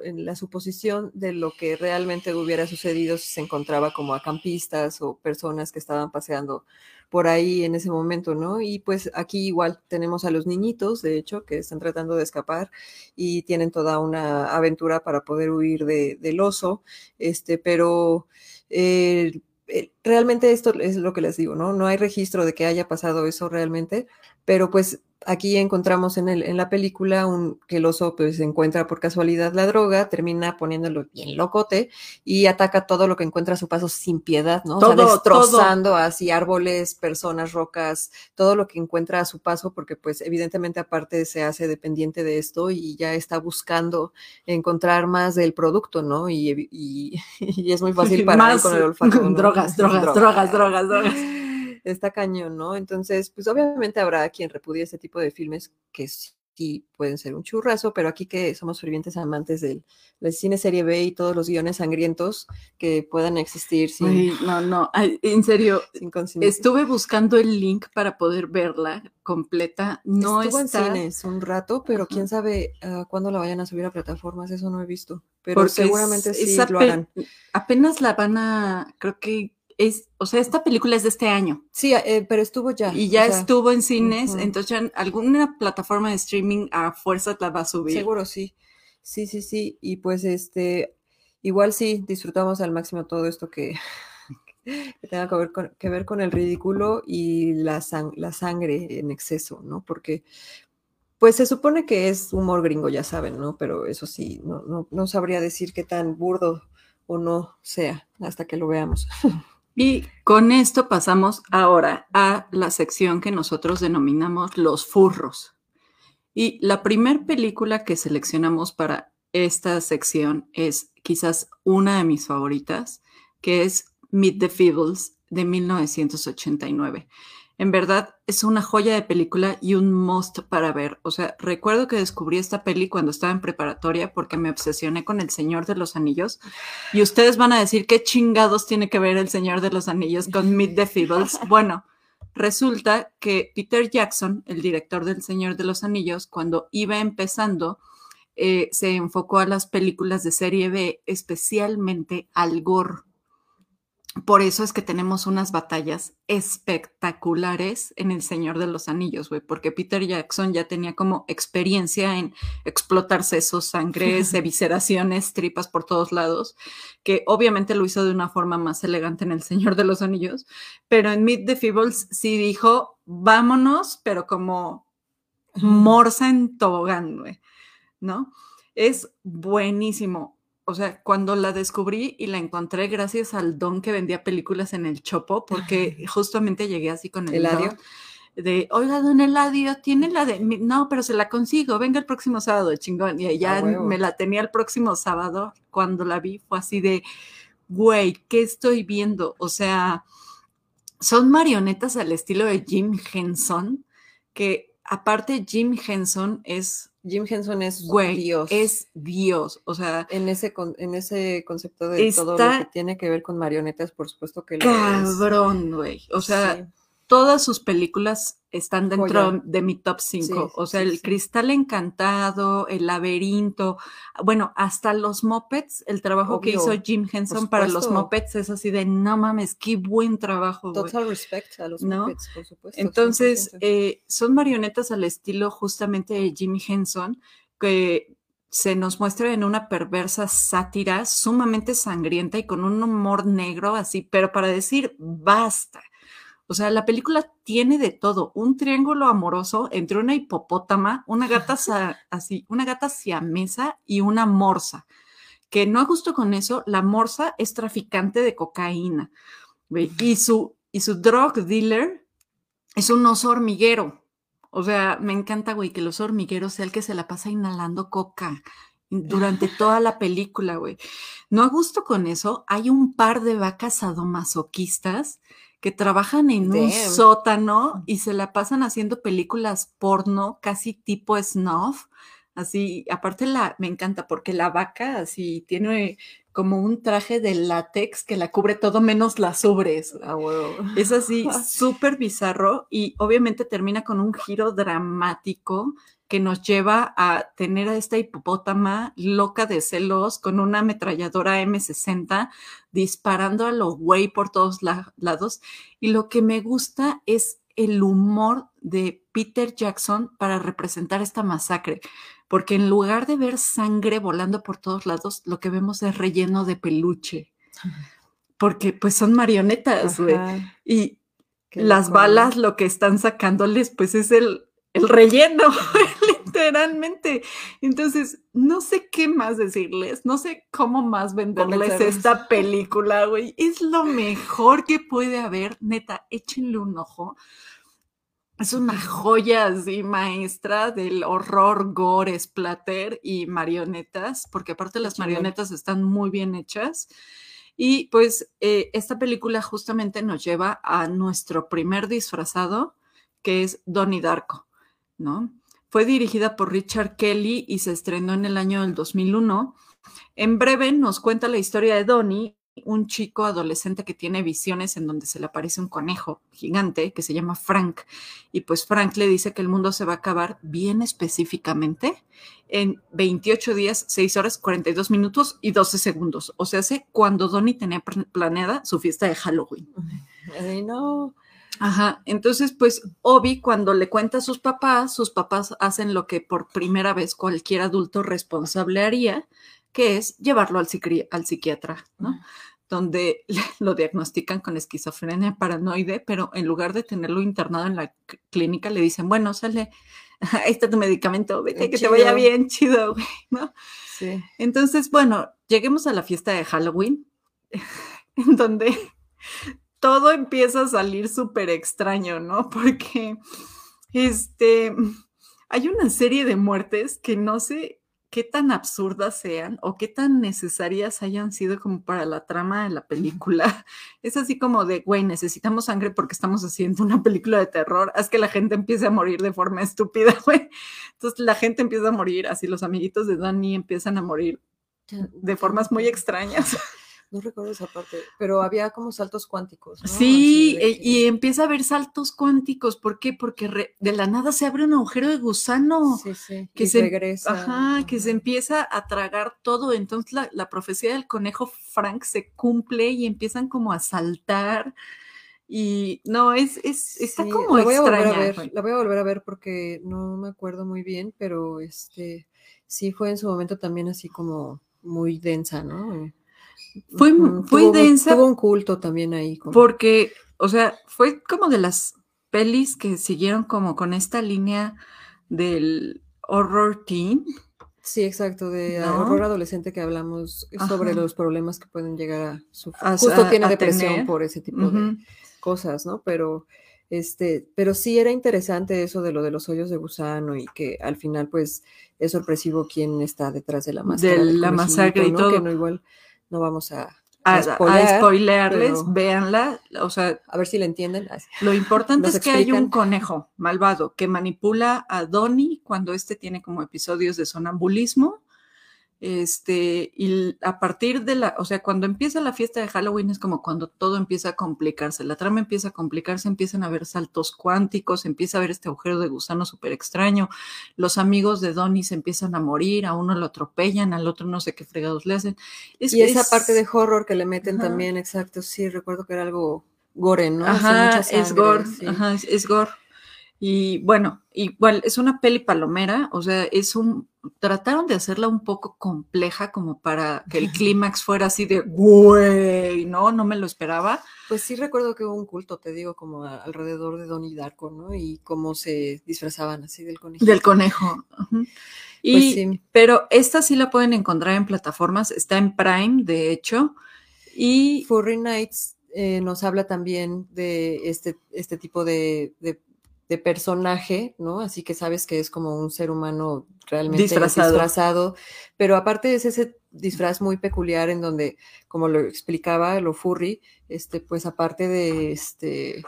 en la suposición de lo que realmente hubiera sucedido si se encontraba como acampistas o personas que estaban paseando por ahí en ese momento, ¿no? Y pues aquí igual tenemos a los niñitos, de hecho, que están tratando de escapar y tienen toda una aventura para poder huir de, del oso, este, pero eh, eh, realmente esto es lo que les digo, ¿no? No hay registro de que haya pasado eso realmente, pero pues aquí encontramos en, el, en la película un, que el oso pues encuentra por casualidad la droga, termina poniéndolo bien locote y ataca todo lo que encuentra a su paso sin piedad, ¿no? Todo, o sea, destrozando así árboles, personas, rocas, todo lo que encuentra a su paso, porque pues evidentemente aparte se hace dependiente de esto y ya está buscando encontrar más del producto, ¿no? Y, y, es muy fácil para con el olfato. drogas, drogas, drogas, drogas, drogas está cañón, ¿no? Entonces, pues obviamente habrá quien repudie este tipo de filmes que sí pueden ser un churrazo, pero aquí que somos fervientes amantes del, cine serie B y todos los guiones sangrientos que puedan existir sin... no, no, en serio, estuve buscando el link para poder verla completa, no Estuvo en cines un rato, pero quién sabe uh, cuándo la vayan a subir a plataformas, eso no he visto, pero seguramente sí lo harán. Apenas la van a, creo que es, o sea, esta película es de este año. Sí, eh, pero estuvo ya. Y ya estuvo en cines, entonces alguna plataforma de streaming a fuerza la va a subir. Seguro, sí. Sí, sí, sí. Y pues este, igual sí, disfrutamos al máximo todo esto que, tenga que ver, con, que ver con el ridículo y la, la sangre en exceso, ¿no? Porque pues se supone que es humor gringo, ya saben, ¿no? Pero eso sí, no, no, no sabría decir qué tan burdo o no sea hasta que lo veamos. Y con esto pasamos ahora a la sección que nosotros denominamos los furros. Y la primera película que seleccionamos para esta sección es quizás una de mis favoritas, que es Meet the Feebles de 1989. En verdad, es una joya de película y un must para ver. O sea, recuerdo que descubrí esta peli cuando estaba en preparatoria porque me obsesioné con El Señor de los Anillos. Y ustedes van a decir, ¿qué chingados tiene que ver El Señor de los Anillos con Meet the Feebles? Bueno, resulta que Peter Jackson, el director del Señor de los Anillos, cuando iba empezando, eh, se enfocó a las películas de serie B, especialmente al gore. Por eso es que tenemos unas batallas espectaculares en El Señor de los Anillos, güey, porque Peter Jackson ya tenía como experiencia en explotar sesos, sangres, evisceraciones, tripas por todos lados, que obviamente lo hizo de una forma más elegante en El Señor de los Anillos, pero en Meet the Feebles sí dijo, vámonos, pero como morsa en tobogán, güey, ¿no? Es buenísimo o sea, cuando la descubrí y la encontré gracias al don que vendía películas en el Chopo, porque justamente llegué así con el Eladio. de, oiga, don Eladio, tiene la de, no, pero se la consigo, venga el próximo sábado, chingón. Y ya me la tenía el próximo sábado, cuando la vi fue así de, güey, ¿qué estoy viendo? O sea, son marionetas al estilo de Jim Henson, que aparte Jim Henson es Jim Henson es Dios. Es Dios. O sea. En ese, en ese concepto de todo lo que tiene que ver con marionetas, por supuesto que lo Cabrón, güey. O sea, todas sus películas están dentro de mi top 5. o sea, el Cristal Encantado, El Laberinto, bueno, hasta los Muppets, el trabajo que hizo Jim Henson para los Muppets es así de no mames, qué buen trabajo. Total respect a los Muppets, por supuesto. Entonces, eh, son marionetas al estilo justamente de Jim Henson que se nos muestra en una perversa sátira sumamente sangrienta y con un humor negro así, pero para decir basta. O sea, la película tiene de todo, un triángulo amoroso entre una hipopótama, una gata así, una gata siamesa y una morsa. Que no a gusto con eso, la morsa es traficante de cocaína. Y su, y su drug dealer es un oso hormiguero. O sea, me encanta, güey, que el oso hormiguero sea el que se la pasa inhalando coca durante toda la película, güey. No a gusto con eso, hay un par de vacas sadomasoquistas que trabajan en un sótano y se la pasan haciendo películas porno, casi tipo snuff. Así, aparte la, me encanta porque la vaca así tiene como un traje de látex que la cubre todo menos las ubres. Ah, Es así, súper bizarro y obviamente termina con un giro dramático que nos lleva a tener a esta hipopótama loca de celos con una ametralladora M60 disparando a los güey por todos lados. Y lo que me gusta es el humor de Peter Jackson para representar esta masacre, porque en lugar de ver sangre volando por todos lados, lo que vemos es relleno de peluche, porque pues son marionetas, güey. Y las balas lo que están sacándoles pues es el el relleno, literalmente. Entonces, no sé qué más decirles, no sé cómo más venderles esta película, güey. Es lo mejor que puede haber, neta, échenle un ojo. Es una joya así maestra del horror, gore, splatter y marionetas, porque aparte las marionetas están muy bien hechas. Y pues eh, esta película justamente nos lleva a nuestro primer disfrazado, que es Donnie Darko. Fue dirigida por Richard Kelly y se estrenó en el año del 2001. En breve nos cuenta la historia de Donnie, un chico adolescente que tiene visiones en donde se le aparece un conejo gigante que se llama Frank. Y pues Frank le dice que el mundo se va a acabar bien específicamente en 28 días, 6 horas, 42 minutos y 12 segundos. O sea, hace cuando Donnie tenía planeada su fiesta de Halloween. no. Ajá, entonces pues Obi cuando le cuenta a sus papás, sus papás hacen lo que por primera vez cualquier adulto responsable haría, que es llevarlo al, al psiquiatra, ¿no? Donde lo diagnostican con esquizofrenia paranoide, pero en lugar de tenerlo internado en la clínica, le dicen, bueno, sale, ahí está tu medicamento, vete, que te vaya bien, chido, güey, ¿no? Sí. Entonces, bueno, lleguemos a la fiesta de Halloween, en donde todo empieza a salir súper extraño, ¿no? Porque este, hay una serie de muertes que no sé qué tan absurdas sean o qué tan necesarias hayan sido como para la trama de la película. Es así como de, güey, necesitamos sangre porque estamos haciendo una película de terror, haz que la gente empiece a morir de forma estúpida, güey. Entonces la gente empieza a morir, así los amiguitos de Danny empiezan a morir de formas muy extrañas. No recuerdo esa parte, pero había como saltos cuánticos. ¿no? Sí, e, y empieza a haber saltos cuánticos. ¿Por qué? Porque de la nada se abre un agujero de gusano. Sí, sí. Que se regresa. Ajá, que se empieza a tragar todo. Entonces la, profecía del conejo Frank se cumple y empiezan como a saltar. Y no, es, es está como la voy extraña. A ver, la voy a volver a ver porque no me acuerdo muy bien, pero este sí fue en su momento también así como muy densa, ¿no? Fue, fue densa. Tuvo un culto también ahí. Porque, o sea, fue como de las pelis que siguieron como con esta línea del horror teen. Sí, exacto, de horror adolescente que hablamos sobre los problemas que pueden llegar a sufrir. Justo tiene depresión por ese tipo de cosas, ¿no? Pero este, pero sí era interesante eso de lo de los hoyos de gusano y que al final, pues, es sorpresivo quién está detrás de la masacre. De la masacre y todo. Que no igual no vamos a, a, spoilearles, véanla, o sea, a ver si la entienden. Lo importante es que hay un conejo malvado que manipula a Donnie cuando este tiene como episodios de sonambulismo este, y a partir de la, o sea, cuando empieza la fiesta de Halloween es como cuando todo empieza a complicarse, la trama empieza a complicarse, empiezan a haber saltos cuánticos, empieza a haber este agujero de gusano súper extraño, los amigos de Donnie se empiezan a morir, a uno lo atropellan, al otro no sé qué fregados le hacen. y esa parte de horror que le meten también, exacto, sí, recuerdo que era algo gore, ¿no? Ajá, es gore, ajá, es gore. Y bueno, igual es una peli palomera, o sea, es un, trataron de hacerla un poco compleja como para que el clímax fuera así de, güey, no, no me lo esperaba. Pues sí recuerdo que hubo un culto, te digo, como alrededor de Donnie Darko, ¿no? Y cómo se disfrazaban así del conejo. Del conejo. Pues y, Pero esta sí la pueden encontrar en plataformas, está en Prime, de hecho. Y Furry Nights eh, nos habla también de este, este tipo de de personaje, ¿no? Así que sabes que es como un ser humano realmente disfrazado. Pero aparte es ese disfraz muy peculiar en donde, como lo explicaba lo furry, este, pues aparte de este.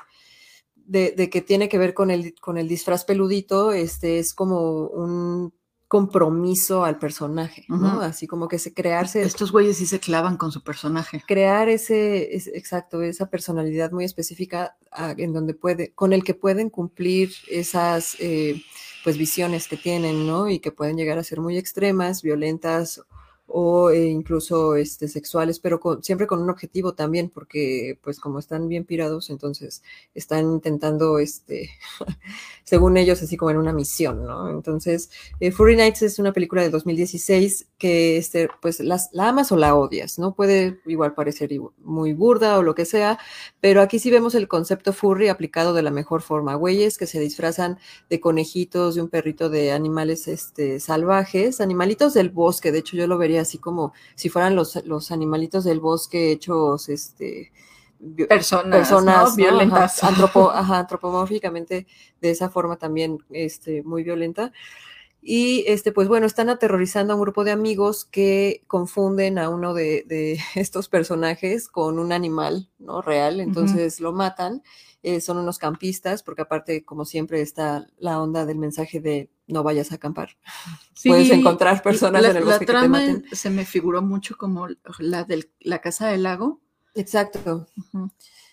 De, de que tiene que ver con el, con el disfraz peludito, este es como un compromiso al personaje, ¿no? Así como que se crearse. Estos güeyes sí se clavan con su personaje. Crear ese, exacto, esa personalidad muy específica en donde puede, con el que pueden cumplir esas eh, pues visiones que tienen, ¿no? Y que pueden llegar a ser muy extremas, violentas o eh, incluso este, sexuales, pero siempre con un objetivo también, porque pues como están bien pirados, entonces están intentando, este, según ellos, así como en una misión, ¿no? Entonces, eh, Furry Nights es una película de 2016 que, este, pues, las, la amas o la odias, ¿no? Puede igual parecer muy burda o lo que sea, pero aquí sí vemos el concepto furry aplicado de la mejor forma. Güeyes que se disfrazan de conejitos, de un perrito, de animales este, salvajes, animalitos del bosque, de hecho yo lo vería así como si fueran los, los animalitos del bosque hechos, este, personas, violentas. antropomórficamente de esa forma también este, muy violenta. Y este, pues bueno, están aterrorizando a un grupo de amigos que confunden a uno de, estos personajes con un animal ¿no? real, entonces lo matan. Eh, son unos campistas, porque aparte, como siempre, está la onda del mensaje de no vayas a acampar. Puedes encontrar personas en el bosque la trama que te se me figuró mucho como la de la casa del lago. Exacto.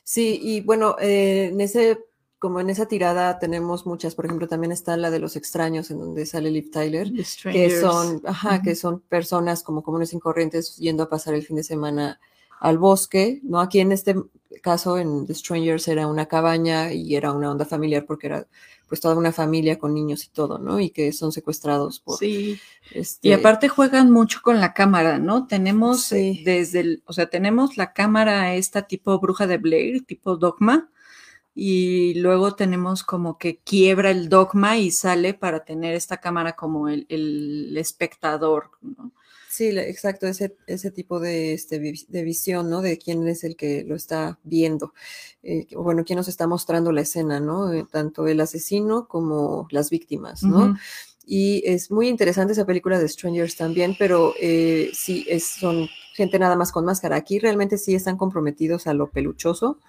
Sí, y bueno, eh, en ese, como en esa tirada tenemos muchas, por ejemplo, también está la de los extraños, en donde sale Liv Tyler, que son, ajá, que son personas como comunes y corrientes yendo a pasar el fin de semana al bosque, ¿no? Aquí en este caso, en The Strangers, era una cabaña y era una onda familiar porque era pues toda una familia con niños y todo, ¿no? Y que son secuestrados por... Sí. Este... Y aparte juegan mucho con la cámara, ¿no? Tenemos desde el, o sea, tenemos la cámara esta tipo bruja de Blair, tipo dogma, y luego tenemos como que quiebra el dogma y sale para tener esta cámara como el, el espectador, ¿no? Sí, exacto, ese, ese tipo de, este, de visión, ¿no? De quién es el que lo está viendo. Eh, bueno, quién nos está mostrando la escena, ¿no? Eh, tanto el asesino como las víctimas, ¿no? y es muy interesante esa película de Strangers también, pero eh, sí, es, son gente nada más con máscara. Aquí realmente sí están comprometidos a lo peluchoso,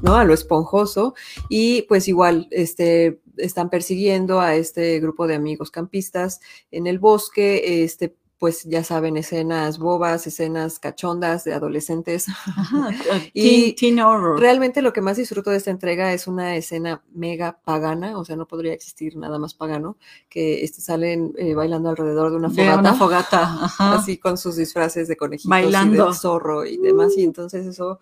¿no? A lo esponjoso y pues igual, este, están persiguiendo a este grupo de amigos campistas en el bosque, este, pues ya saben, escenas bobas, escenas cachondas de adolescentes. y teen, horror. realmente lo que más disfruto de esta entrega es una escena mega pagana, o sea, no podría existir nada más pagano, que este, salen eh, bailando alrededor de una fogata. De una fogata, Así con sus disfraces de conejitos bailando. y de zorro y demás. Y entonces eso,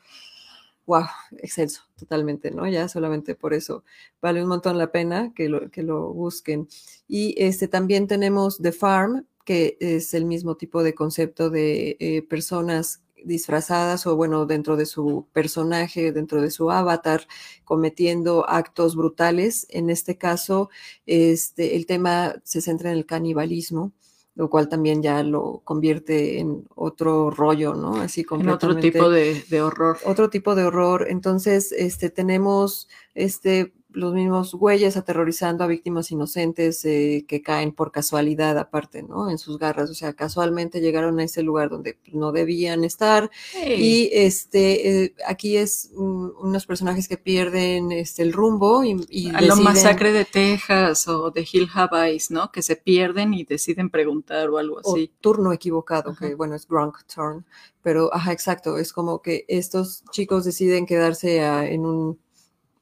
wow, excelso, totalmente, ¿no? Ya solamente por eso vale un montón la pena que lo, que lo busquen. Y este también tenemos The Farm, que es el mismo tipo de concepto de eh, personas disfrazadas o bueno, dentro de su personaje, dentro de su avatar, cometiendo actos brutales. En este caso, este, el tema se centra en el canibalismo, lo cual también ya lo convierte en otro rollo, ¿no? Así En otro tipo de, de, horror. Otro tipo de horror. Entonces, este, tenemos este los mismos güeyes aterrorizando a víctimas inocentes eh, que caen por casualidad aparte, ¿no? En sus garras, o sea, casualmente llegaron a ese lugar donde no debían estar y este eh, aquí es unos personajes que pierden este el rumbo y, y a lo masacre de Texas o de Hill Havais, ¿no? Que se pierden y deciden preguntar o algo así. O turno equivocado, que bueno, es Gronk turn, pero ajá, exacto, es como que estos chicos deciden quedarse en un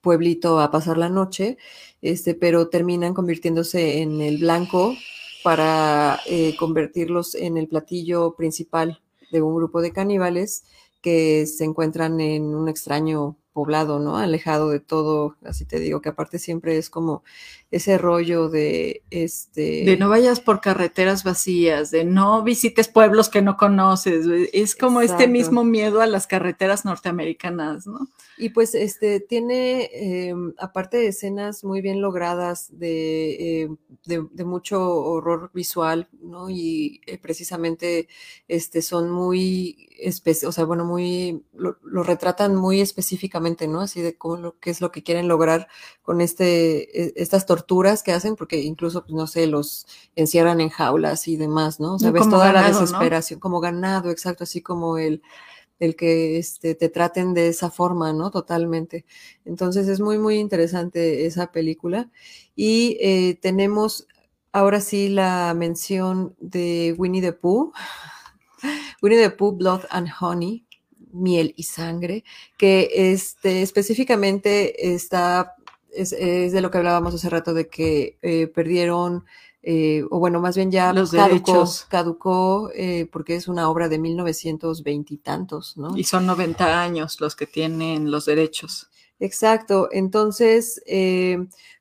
pueblito a pasar la noche, este, pero terminan convirtiéndose en el blanco para eh, convertirlos en el platillo principal de un grupo de caníbales que se encuentran en un extraño poblado, ¿no? Alejado de todo, así te digo, que aparte siempre es como ese rollo de este... De no vayas por carreteras vacías, de no visites pueblos que no conoces, es como este mismo miedo a las carreteras norteamericanas, ¿no? Y pues este tiene, em, aparte de escenas muy bien logradas de, em, de, mucho horror visual, ¿no? Y eh, precisamente este, son muy, o sea, bueno, muy, lo, retratan muy específicamente, ¿no? Así de cómo lo, qué es lo que quieren lograr con este, e, estas torturas que hacen, porque incluso, pues, no sé, los encierran en jaulas y demás, ¿no? O sea, ves toda la desesperación, como ganado, exacto, así como el el que este, te traten de esa forma, ¿no? Totalmente. Entonces es muy, muy interesante esa película. Y eh, tenemos ahora sí la mención de Winnie the Pooh. Winnie the Pooh, Blood and Honey, miel y sangre, que este, específicamente está, es, de lo que hablábamos hace rato, de que eh, perdieron eh, o bueno, más bien ya los caducó, caducó eh, porque es una obra de 1920 y tantos, ¿no? Y son 90 años los que tienen los derechos. Exacto, entonces,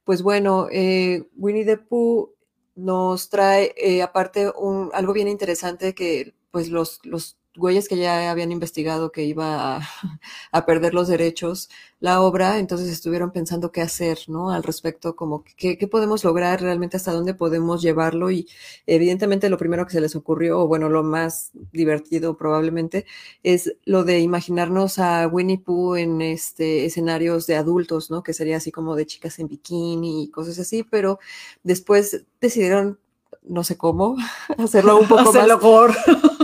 pues bueno, Winnie the Pooh nos trae aparte un, algo bien interesante que pues los, los güeyes que ya habían investigado que iba a, perder los derechos la obra, entonces estuvieron pensando qué hacer, ¿no? Al respecto, como qué, qué podemos lograr realmente, hasta dónde podemos llevarlo y evidentemente lo primero que se les ocurrió, o bueno, lo más divertido probablemente, es lo de imaginarnos a Winnie Pooh en este escenarios de adultos, ¿no? Que sería así como de chicas en bikini y cosas así, pero después decidieron no sé cómo, hacerlo un poco más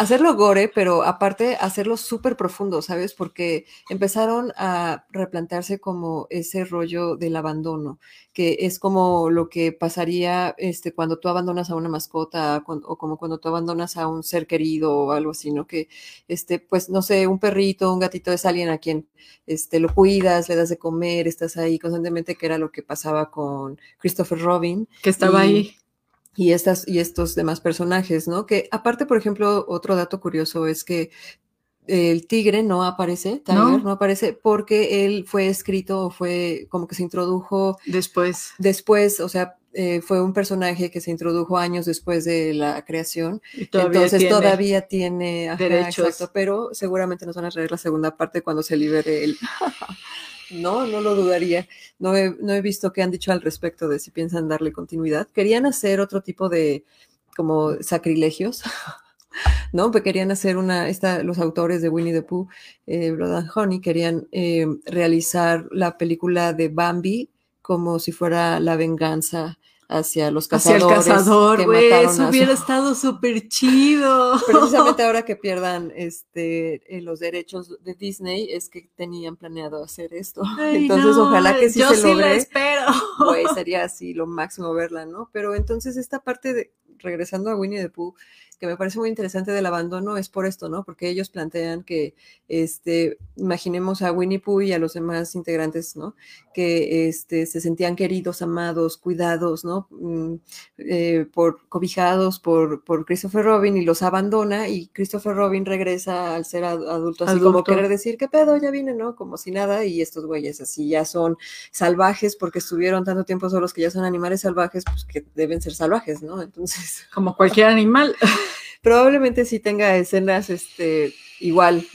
hacerlo gore, pero aparte hacerlo súper profundo, ¿sabes? Porque empezaron a replantearse como ese rollo del abandono, que es como lo que pasaría este, cuando tú abandonas a una mascota o como cuando tú abandonas a un ser querido o algo así, ¿no? Que, este, pues, no sé, un perrito, un gatito es alguien a quien este, lo cuidas, le das de comer, estás ahí constantemente, que era lo que pasaba con Christopher Robin. Que estaba ahí y, estas, y estos demás personajes, ¿no? Que aparte, por ejemplo, otro dato curioso es que el tigre no aparece, Tiger no. aparece porque él fue escrito o fue como que se introdujo después. Después, o sea, eh, fue un personaje que se introdujo años después de la creación. Entonces todavía tiene derechos. pero seguramente nos van a traer la segunda parte cuando se libere él. No, no lo dudaría. No he, no he visto qué han dicho al respecto de si piensan darle continuidad. Querían hacer otro tipo de como sacrilegios. ¿no? Pues querían hacer una, esta, los autores de Winnie the Pooh, eh, Blood and Honey, querían eh, realizar la película de Bambi como si fuera la venganza hacia los cazadores. Hacia el cazador, güey, eso hubiera estado súper chido. Precisamente ahora que pierdan este, eh, los derechos de Disney, es que tenían planeado hacer esto. entonces, ojalá que sí yo se sí logre. espero. Güey, sería así lo máximo verla, ¿no? Pero entonces esta parte de, regresando a Winnie the Pooh, que me parece muy interesante del abandono es por esto, ¿no? Porque ellos plantean que, este, imaginemos a Winnie Pooh y a los demás integrantes, ¿no? Que este, se sentían queridos, amados, cuidados, ¿no? Mm, eh, por, cobijados por, por Christopher Robin y los abandona y Christopher Robin regresa al ser adulto, así como querer decir, ¿qué pedo? Ya vine, ¿no? Como si nada y estos güeyes así ya son salvajes porque estuvieron tanto tiempo solos que ya son animales salvajes, pues que deben ser salvajes, ¿no? Entonces... Como cualquier animal. probablemente sí tenga escenas este, igual,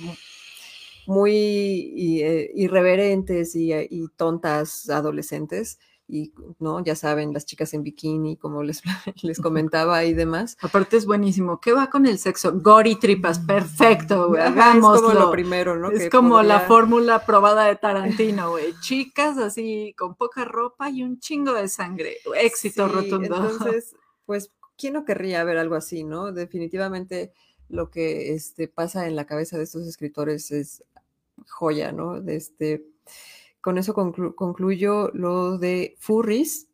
muy eh, irreverentes y, y, tontas adolescentes. Y, ¿no? Ya saben, las chicas en bikini, como les, les comentaba y demás. Aparte es buenísimo. ¿Qué va con el sexo? Gori tripas, perfecto, güey, hagámoslo. Es como lo primero, ¿no? Es como la fórmula probada de Tarantino, güey. Chicas así, con poca ropa y un chingo de sangre. Éxito rotundo. Entonces, pues ¿quién no querría ver algo así, no? Definitivamente lo que este, pasa en la cabeza de estos escritores es joya, ¿no? Este, con eso concluyo lo de Furries.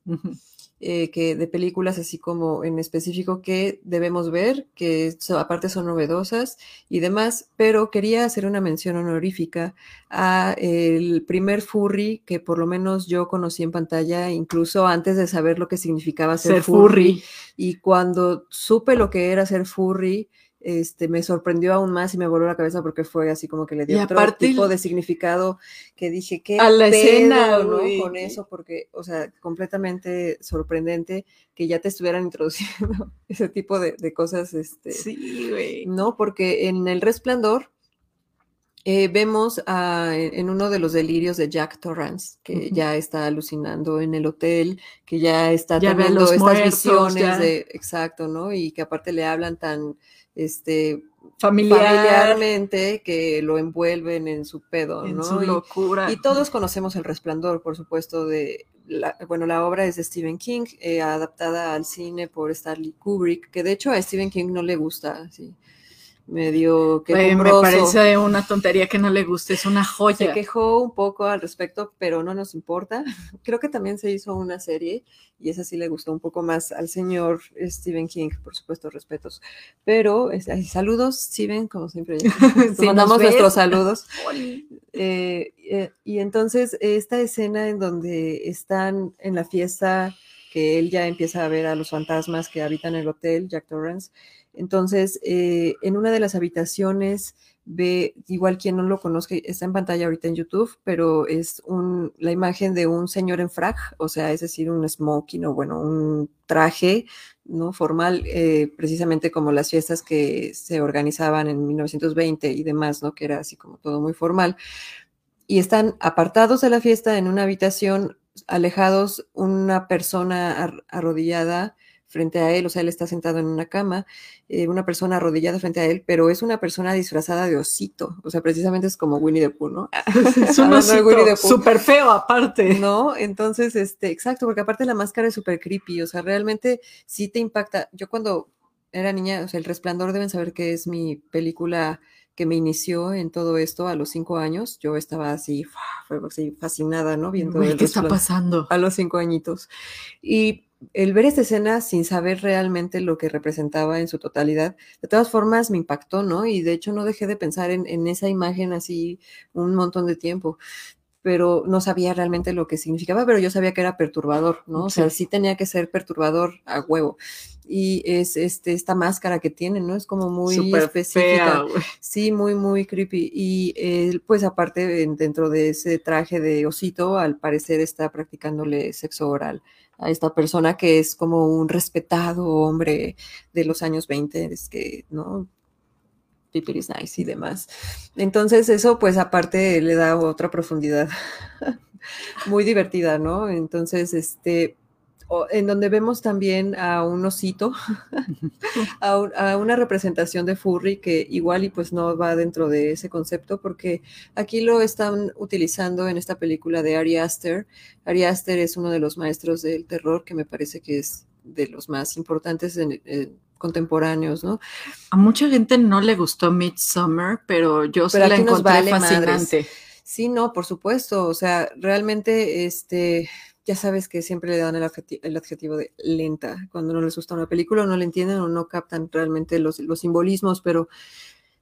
Eh, que de películas así como en específico que debemos ver, que aparte son novedosas y demás, pero quería hacer una mención honorífica a el primer furry que por lo menos yo conocí en pantalla, incluso antes de saber lo que significaba ser, furry. Y cuando supe lo que era ser furry, este, me sorprendió aún más y me voló la cabeza porque fue así como que le dio otro tipo de significado que dije, que a la escena, ¿no? Con eso, porque, o sea, completamente sorprendente que ya te estuvieran introduciendo ese tipo de, cosas, este, sí, güey. ¿no? Porque en El Resplandor eh, vemos en uno de los delirios de Jack Torrance, que ya está alucinando en el hotel, que ya está teniendo estas visiones de, exacto, ¿no? Y que aparte le hablan tan este, familiarmente que lo envuelven en su pedo, en Su locura. Y, todos conocemos El Resplandor, por supuesto, de, la, bueno, la obra es de Stephen King, eh, adaptada al cine por Stanley Kubrick, que de hecho a Stephen King no le gusta, sí medio que me parece una tontería que no le guste, es una joya. Se quejó un poco al respecto, pero no nos importa. Creo que también se hizo una serie y esa sí le gustó un poco más al señor Stephen King, por supuesto, respetos. Pero saludos, Steven, como siempre. mandamos nuestros saludos. Eh, eh, y entonces esta escena en donde están en la fiesta, que él ya empieza a ver a los fantasmas que habitan el hotel, Jack Torrance, entonces, eh, en una de las habitaciones ve, igual quien no lo conozca, está en pantalla ahorita en YouTube, pero es un, la imagen de un señor en frac, o sea, es decir, un smoking o bueno, un traje no formal, eh, precisamente como las fiestas que se organizaban en 1920 y demás, ¿no? Que era así como todo muy formal. Y están apartados de la fiesta en una habitación, alejados, una persona arrodillada frente a él, o sea, él está sentado en una cama, eh, una persona arrodillada frente a él, pero es una persona disfrazada de osito, o sea, precisamente es como Winnie the Pooh, ¿no? Es un osito súper feo aparte. ¿No? Entonces, este, exacto, porque aparte la máscara es súper creepy, o sea, realmente sí te impacta. Yo cuando era niña, o sea, El Resplandor deben saber que es mi película que me inició en todo esto a los cinco años. Yo estaba así, así fascinada, ¿no? Viendo ¿Qué está pasando? A los cinco añitos. Y el ver esta escena sin saber realmente lo que representaba en su totalidad, de todas formas me impactó, ¿no? Y de hecho no dejé de pensar en, esa imagen así un montón de tiempo, pero no sabía realmente lo que significaba, pero yo sabía que era perturbador, ¿no? O sea, sí tenía que ser perturbador a huevo. Y es este, esta máscara que tiene, ¿no? Es como muy específica. sí, muy, muy creepy. Y él, pues aparte, dentro de ese traje de osito, al parecer está practicándole sexo oral a esta persona que es como un respetado hombre de los años 20, es que, ¿no? People is nice y demás. Entonces eso pues aparte le da otra profundidad muy divertida, ¿no? Entonces, este, en donde vemos también a un osito, a, una representación de furry que igual y pues no va dentro de ese concepto porque aquí lo están utilizando en esta película de Ari Aster. Ari Aster es uno de los maestros del terror que me parece que es de los más importantes contemporáneos, ¿no? A mucha gente no le gustó Midsummer, pero yo sí la encontré fascinante. Sí, no, por supuesto. O sea, realmente, este, ya sabes que siempre le dan el adjetivo, de lenta. Cuando no les gusta una película, no le entienden o no captan realmente los, los simbolismos, pero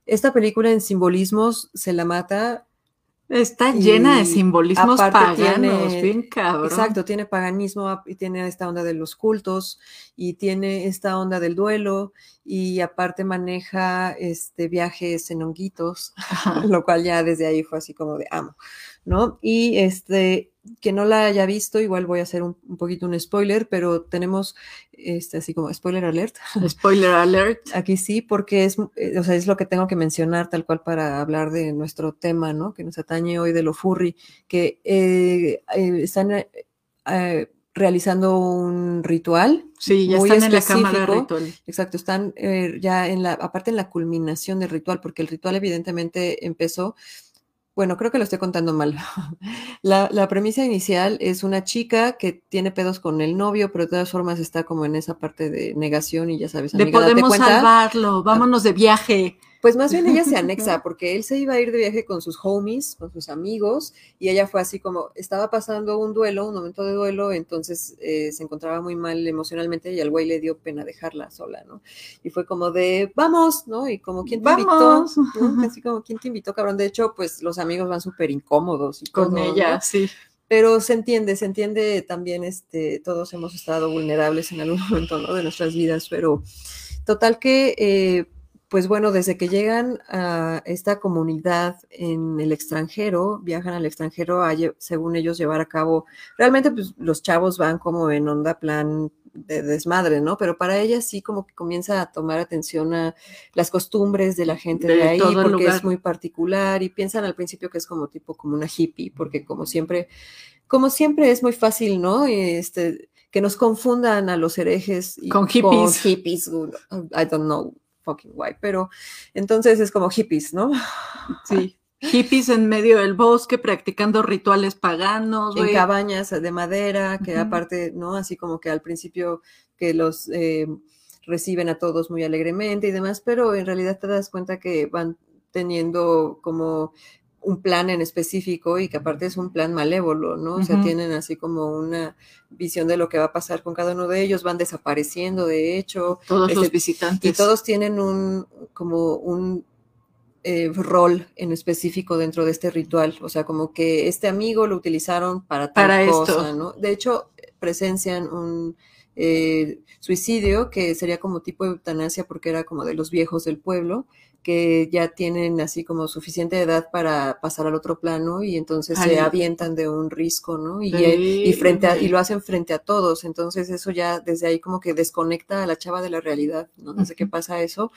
esta película en simbolismos se la mata Está llena de simbolismos paganos, bien cabrón. Exacto, tiene paganismo y tiene esta onda de los cultos y tiene esta onda del duelo y aparte maneja este viajes en honguitos, lo cual ya desde ahí fue así como de amo, ¿no? Y este que no la haya visto, igual voy a hacer un, poquito un spoiler, pero tenemos este así como spoiler alert. Spoiler alert. Aquí sí, porque es, eh, o sea, es lo que tengo que mencionar tal cual para hablar de nuestro tema, ¿no? Que nos atañe hoy de lo furry, que eh, eh, están realizando un ritual. Sí, ya están en la cámara ritual. Exacto, están ya en la, aparte en la culminación del ritual, porque el ritual evidentemente empezó bueno, creo que lo estoy contando mal. La, premisa inicial es una chica que tiene pedos con el novio, pero de todas formas está como en esa parte de negación y ya sabes, amiga, de podemos salvarlo, vámonos de viaje. Pues más bien ella se anexa, porque él se iba a ir de viaje con sus homies, con sus amigos, y ella fue así como, estaba pasando un duelo, un momento de duelo, entonces eh, se encontraba muy mal emocionalmente y al güey le dio pena dejarla sola, ¿no? Y fue como de, vamos, ¿no? Y como, ¿quién te invitó? Así como, ¿quién te invitó, cabrón? De hecho, pues los amigos van súper incómodos. Y con ella, sí pero se entiende, se entiende también, este, todos hemos estado vulnerables en algún momento ¿no? de nuestras vidas, pero total que eh, pues bueno, desde que llegan a esta comunidad en el extranjero, viajan al extranjero a, según ellos, llevar a cabo, realmente pues los chavos van como en onda plan de desmadre, ¿no? Pero para ella sí como que comienza a tomar atención a las costumbres de la gente de, ahí, porque es muy particular y piensan al principio que es como tipo como una hippie, porque como siempre, como siempre es muy fácil, ¿no? Este, que nos confundan a los herejes y con hippies. Con hippies, I don't know fucking white, pero entonces es como hippies, ¿no? Sí. Hippies en medio del bosque practicando rituales paganos. En cabañas de madera, que aparte, ¿no? Así como que al principio que los eh, reciben a todos muy alegremente y demás, pero en realidad te das cuenta que van teniendo como un plan en específico y que aparte es un plan malévolo, ¿no? O sea, tienen así como una visión de lo que va a pasar con cada uno de ellos, van desapareciendo, de hecho. Todos los este, visitantes. Y todos tienen un, como un eh, rol en específico dentro de este ritual, o sea, como que este amigo lo utilizaron para tal para cosa, ¿no? De hecho, presencian un eh, suicidio que sería como tipo de eutanasia porque era como de los viejos del pueblo que ya tienen así como suficiente edad para pasar al otro plano y entonces se avientan de un risco, ¿no? Y, y, frente a, y lo hacen frente a todos, entonces eso ya desde ahí como que desconecta a la chava de la realidad, ¿no? Desde que pasa eso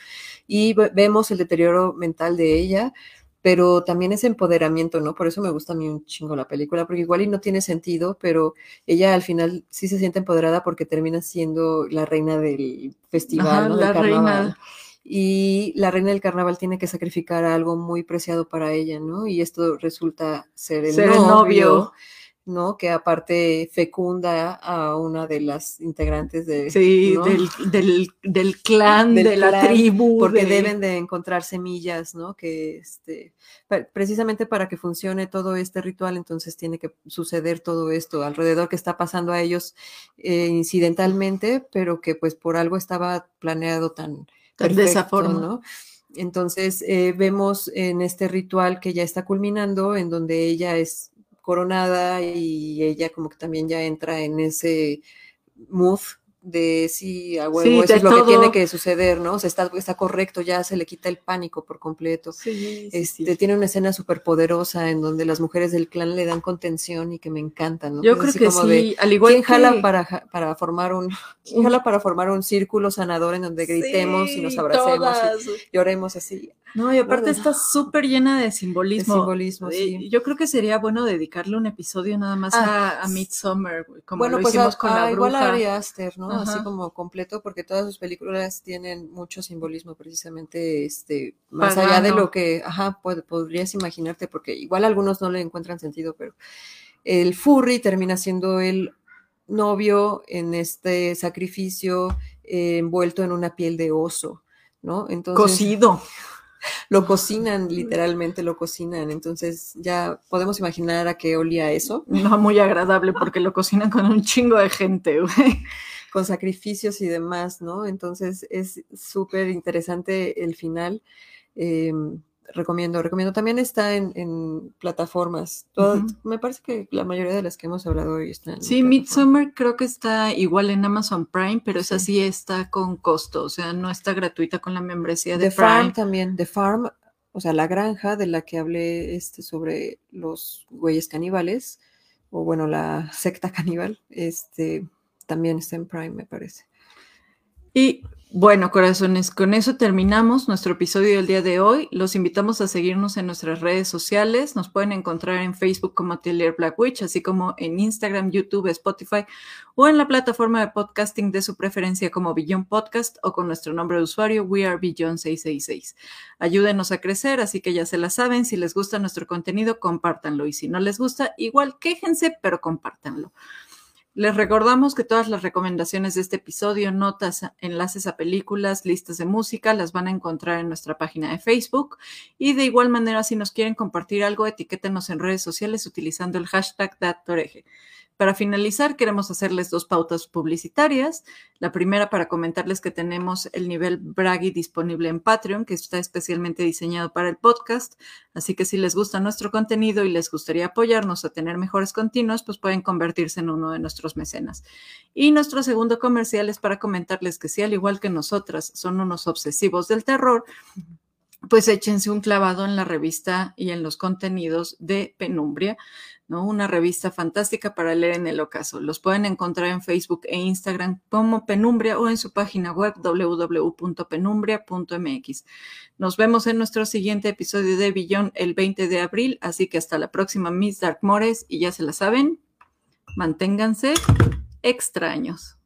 y vemos el deterioro mental de ella, pero también ese empoderamiento, ¿no? Por eso me gusta a mí un chingo la película, porque igual y no tiene sentido, pero ella al final sí se siente empoderada porque termina siendo la reina del festival, ¿no? La reina y la reina del carnaval tiene que sacrificar algo muy preciado para ella, ¿no? Y esto resulta ser el, novio, ¿no? Que aparte fecunda a una de las integrantes de, sí, del, del, clan, de la tribu. Porque deben de encontrar semillas, ¿no? Que este, precisamente para que funcione todo este ritual, entonces tiene que suceder todo esto alrededor que está pasando a ellos eh, incidentalmente, pero que pues por algo estaba planeado tan de esa forma. ¿no? Entonces eh, vemos en este ritual que ya está culminando, en donde ella es coronada y ella como que también ya entra en ese mood de sí, a huevo, eso es lo que tiene que suceder, ¿no? O sea, está, está correcto, ya se le quita el pánico por completo. Sí, este, Tiene una escena súper poderosa en donde las mujeres del clan le dan contención y que me encantan, ¿no? Yo creo que sí, al igual ¿quién jala para, para formar un, jala para formar un círculo sanador en donde gritemos y nos abracemos y lloremos así? No, y aparte está súper llena de simbolismo. De simbolismo, sí. Yo creo que sería bueno dedicarle un episodio nada más a, a Midsommar, como bueno, lo pues hicimos con la bruja. Igual a Ari Aster, ¿no? Así como completo, porque todas sus películas tienen mucho simbolismo, precisamente, este, más allá de lo que, ajá, podrías imaginarte, porque igual algunos no le encuentran sentido, pero el furry termina siendo el novio en este sacrificio eh, envuelto en una piel de oso, ¿no? Entonces, Cocido lo cocinan, literalmente lo cocinan. Entonces ya podemos imaginar a qué olía eso. No muy agradable porque lo cocinan con un chingo de gente, güey. Con sacrificios y demás, ¿no? Entonces es súper interesante el final. Em, recomiendo, recomiendo. También está en, plataformas. Me parece que la mayoría de las que hemos hablado hoy están. Sí, Midsummer creo que está igual en Amazon Prime, pero esa sí está con costo, o sea, no está gratuita con la membresía de The Farm también, The Farm, o sea, la granja de la que hablé este, sobre los güeyes caníbales, o bueno, la secta caníbal, este, también está en Prime, me parece. Y bueno, corazones, con eso terminamos nuestro episodio del día de hoy. Los invitamos a seguirnos en nuestras redes sociales. Nos pueden encontrar en Facebook como Atelier Black Witch, así como en Instagram, YouTube, Spotify o en la plataforma de podcasting de su preferencia como Beyond Podcast o con nuestro nombre de usuario We Are Beyond 666. Ayúdenos a crecer, así que ya se la saben. Si les gusta nuestro contenido, compártanlo. Y si no les gusta, igual quéjense, pero compártanlo. Les recordamos que todas las recomendaciones de este episodio, notas, enlaces a películas, listas de música, las van a encontrar en nuestra página de Facebook. Y de igual manera, si nos quieren compartir algo, etiquétenos en redes sociales utilizando el hashtag DatToreje. Para finalizar, queremos hacerles dos pautas publicitarias. La primera para comentarles que tenemos el nivel Bragi disponible en Patreon, que está especialmente diseñado para el podcast. Así que si les gusta nuestro contenido y les gustaría apoyarnos a tener mejores continuos, pues pueden convertirse en uno de nuestros mecenas. Y nuestro segundo comercial es para comentarles que si al igual que nosotras son unos obsesivos del terror, pues échense un clavado en la revista y en los contenidos de Penumbria. Una revista fantástica para leer en el ocaso. Los pueden encontrar en Facebook e Instagram como Penumbria o en su página web www.penumbria.mx. Nos vemos en nuestro siguiente episodio de Billón el 20 de abril, así que hasta la próxima, Miss Dark Mores, y ya se la saben, manténganse extraños.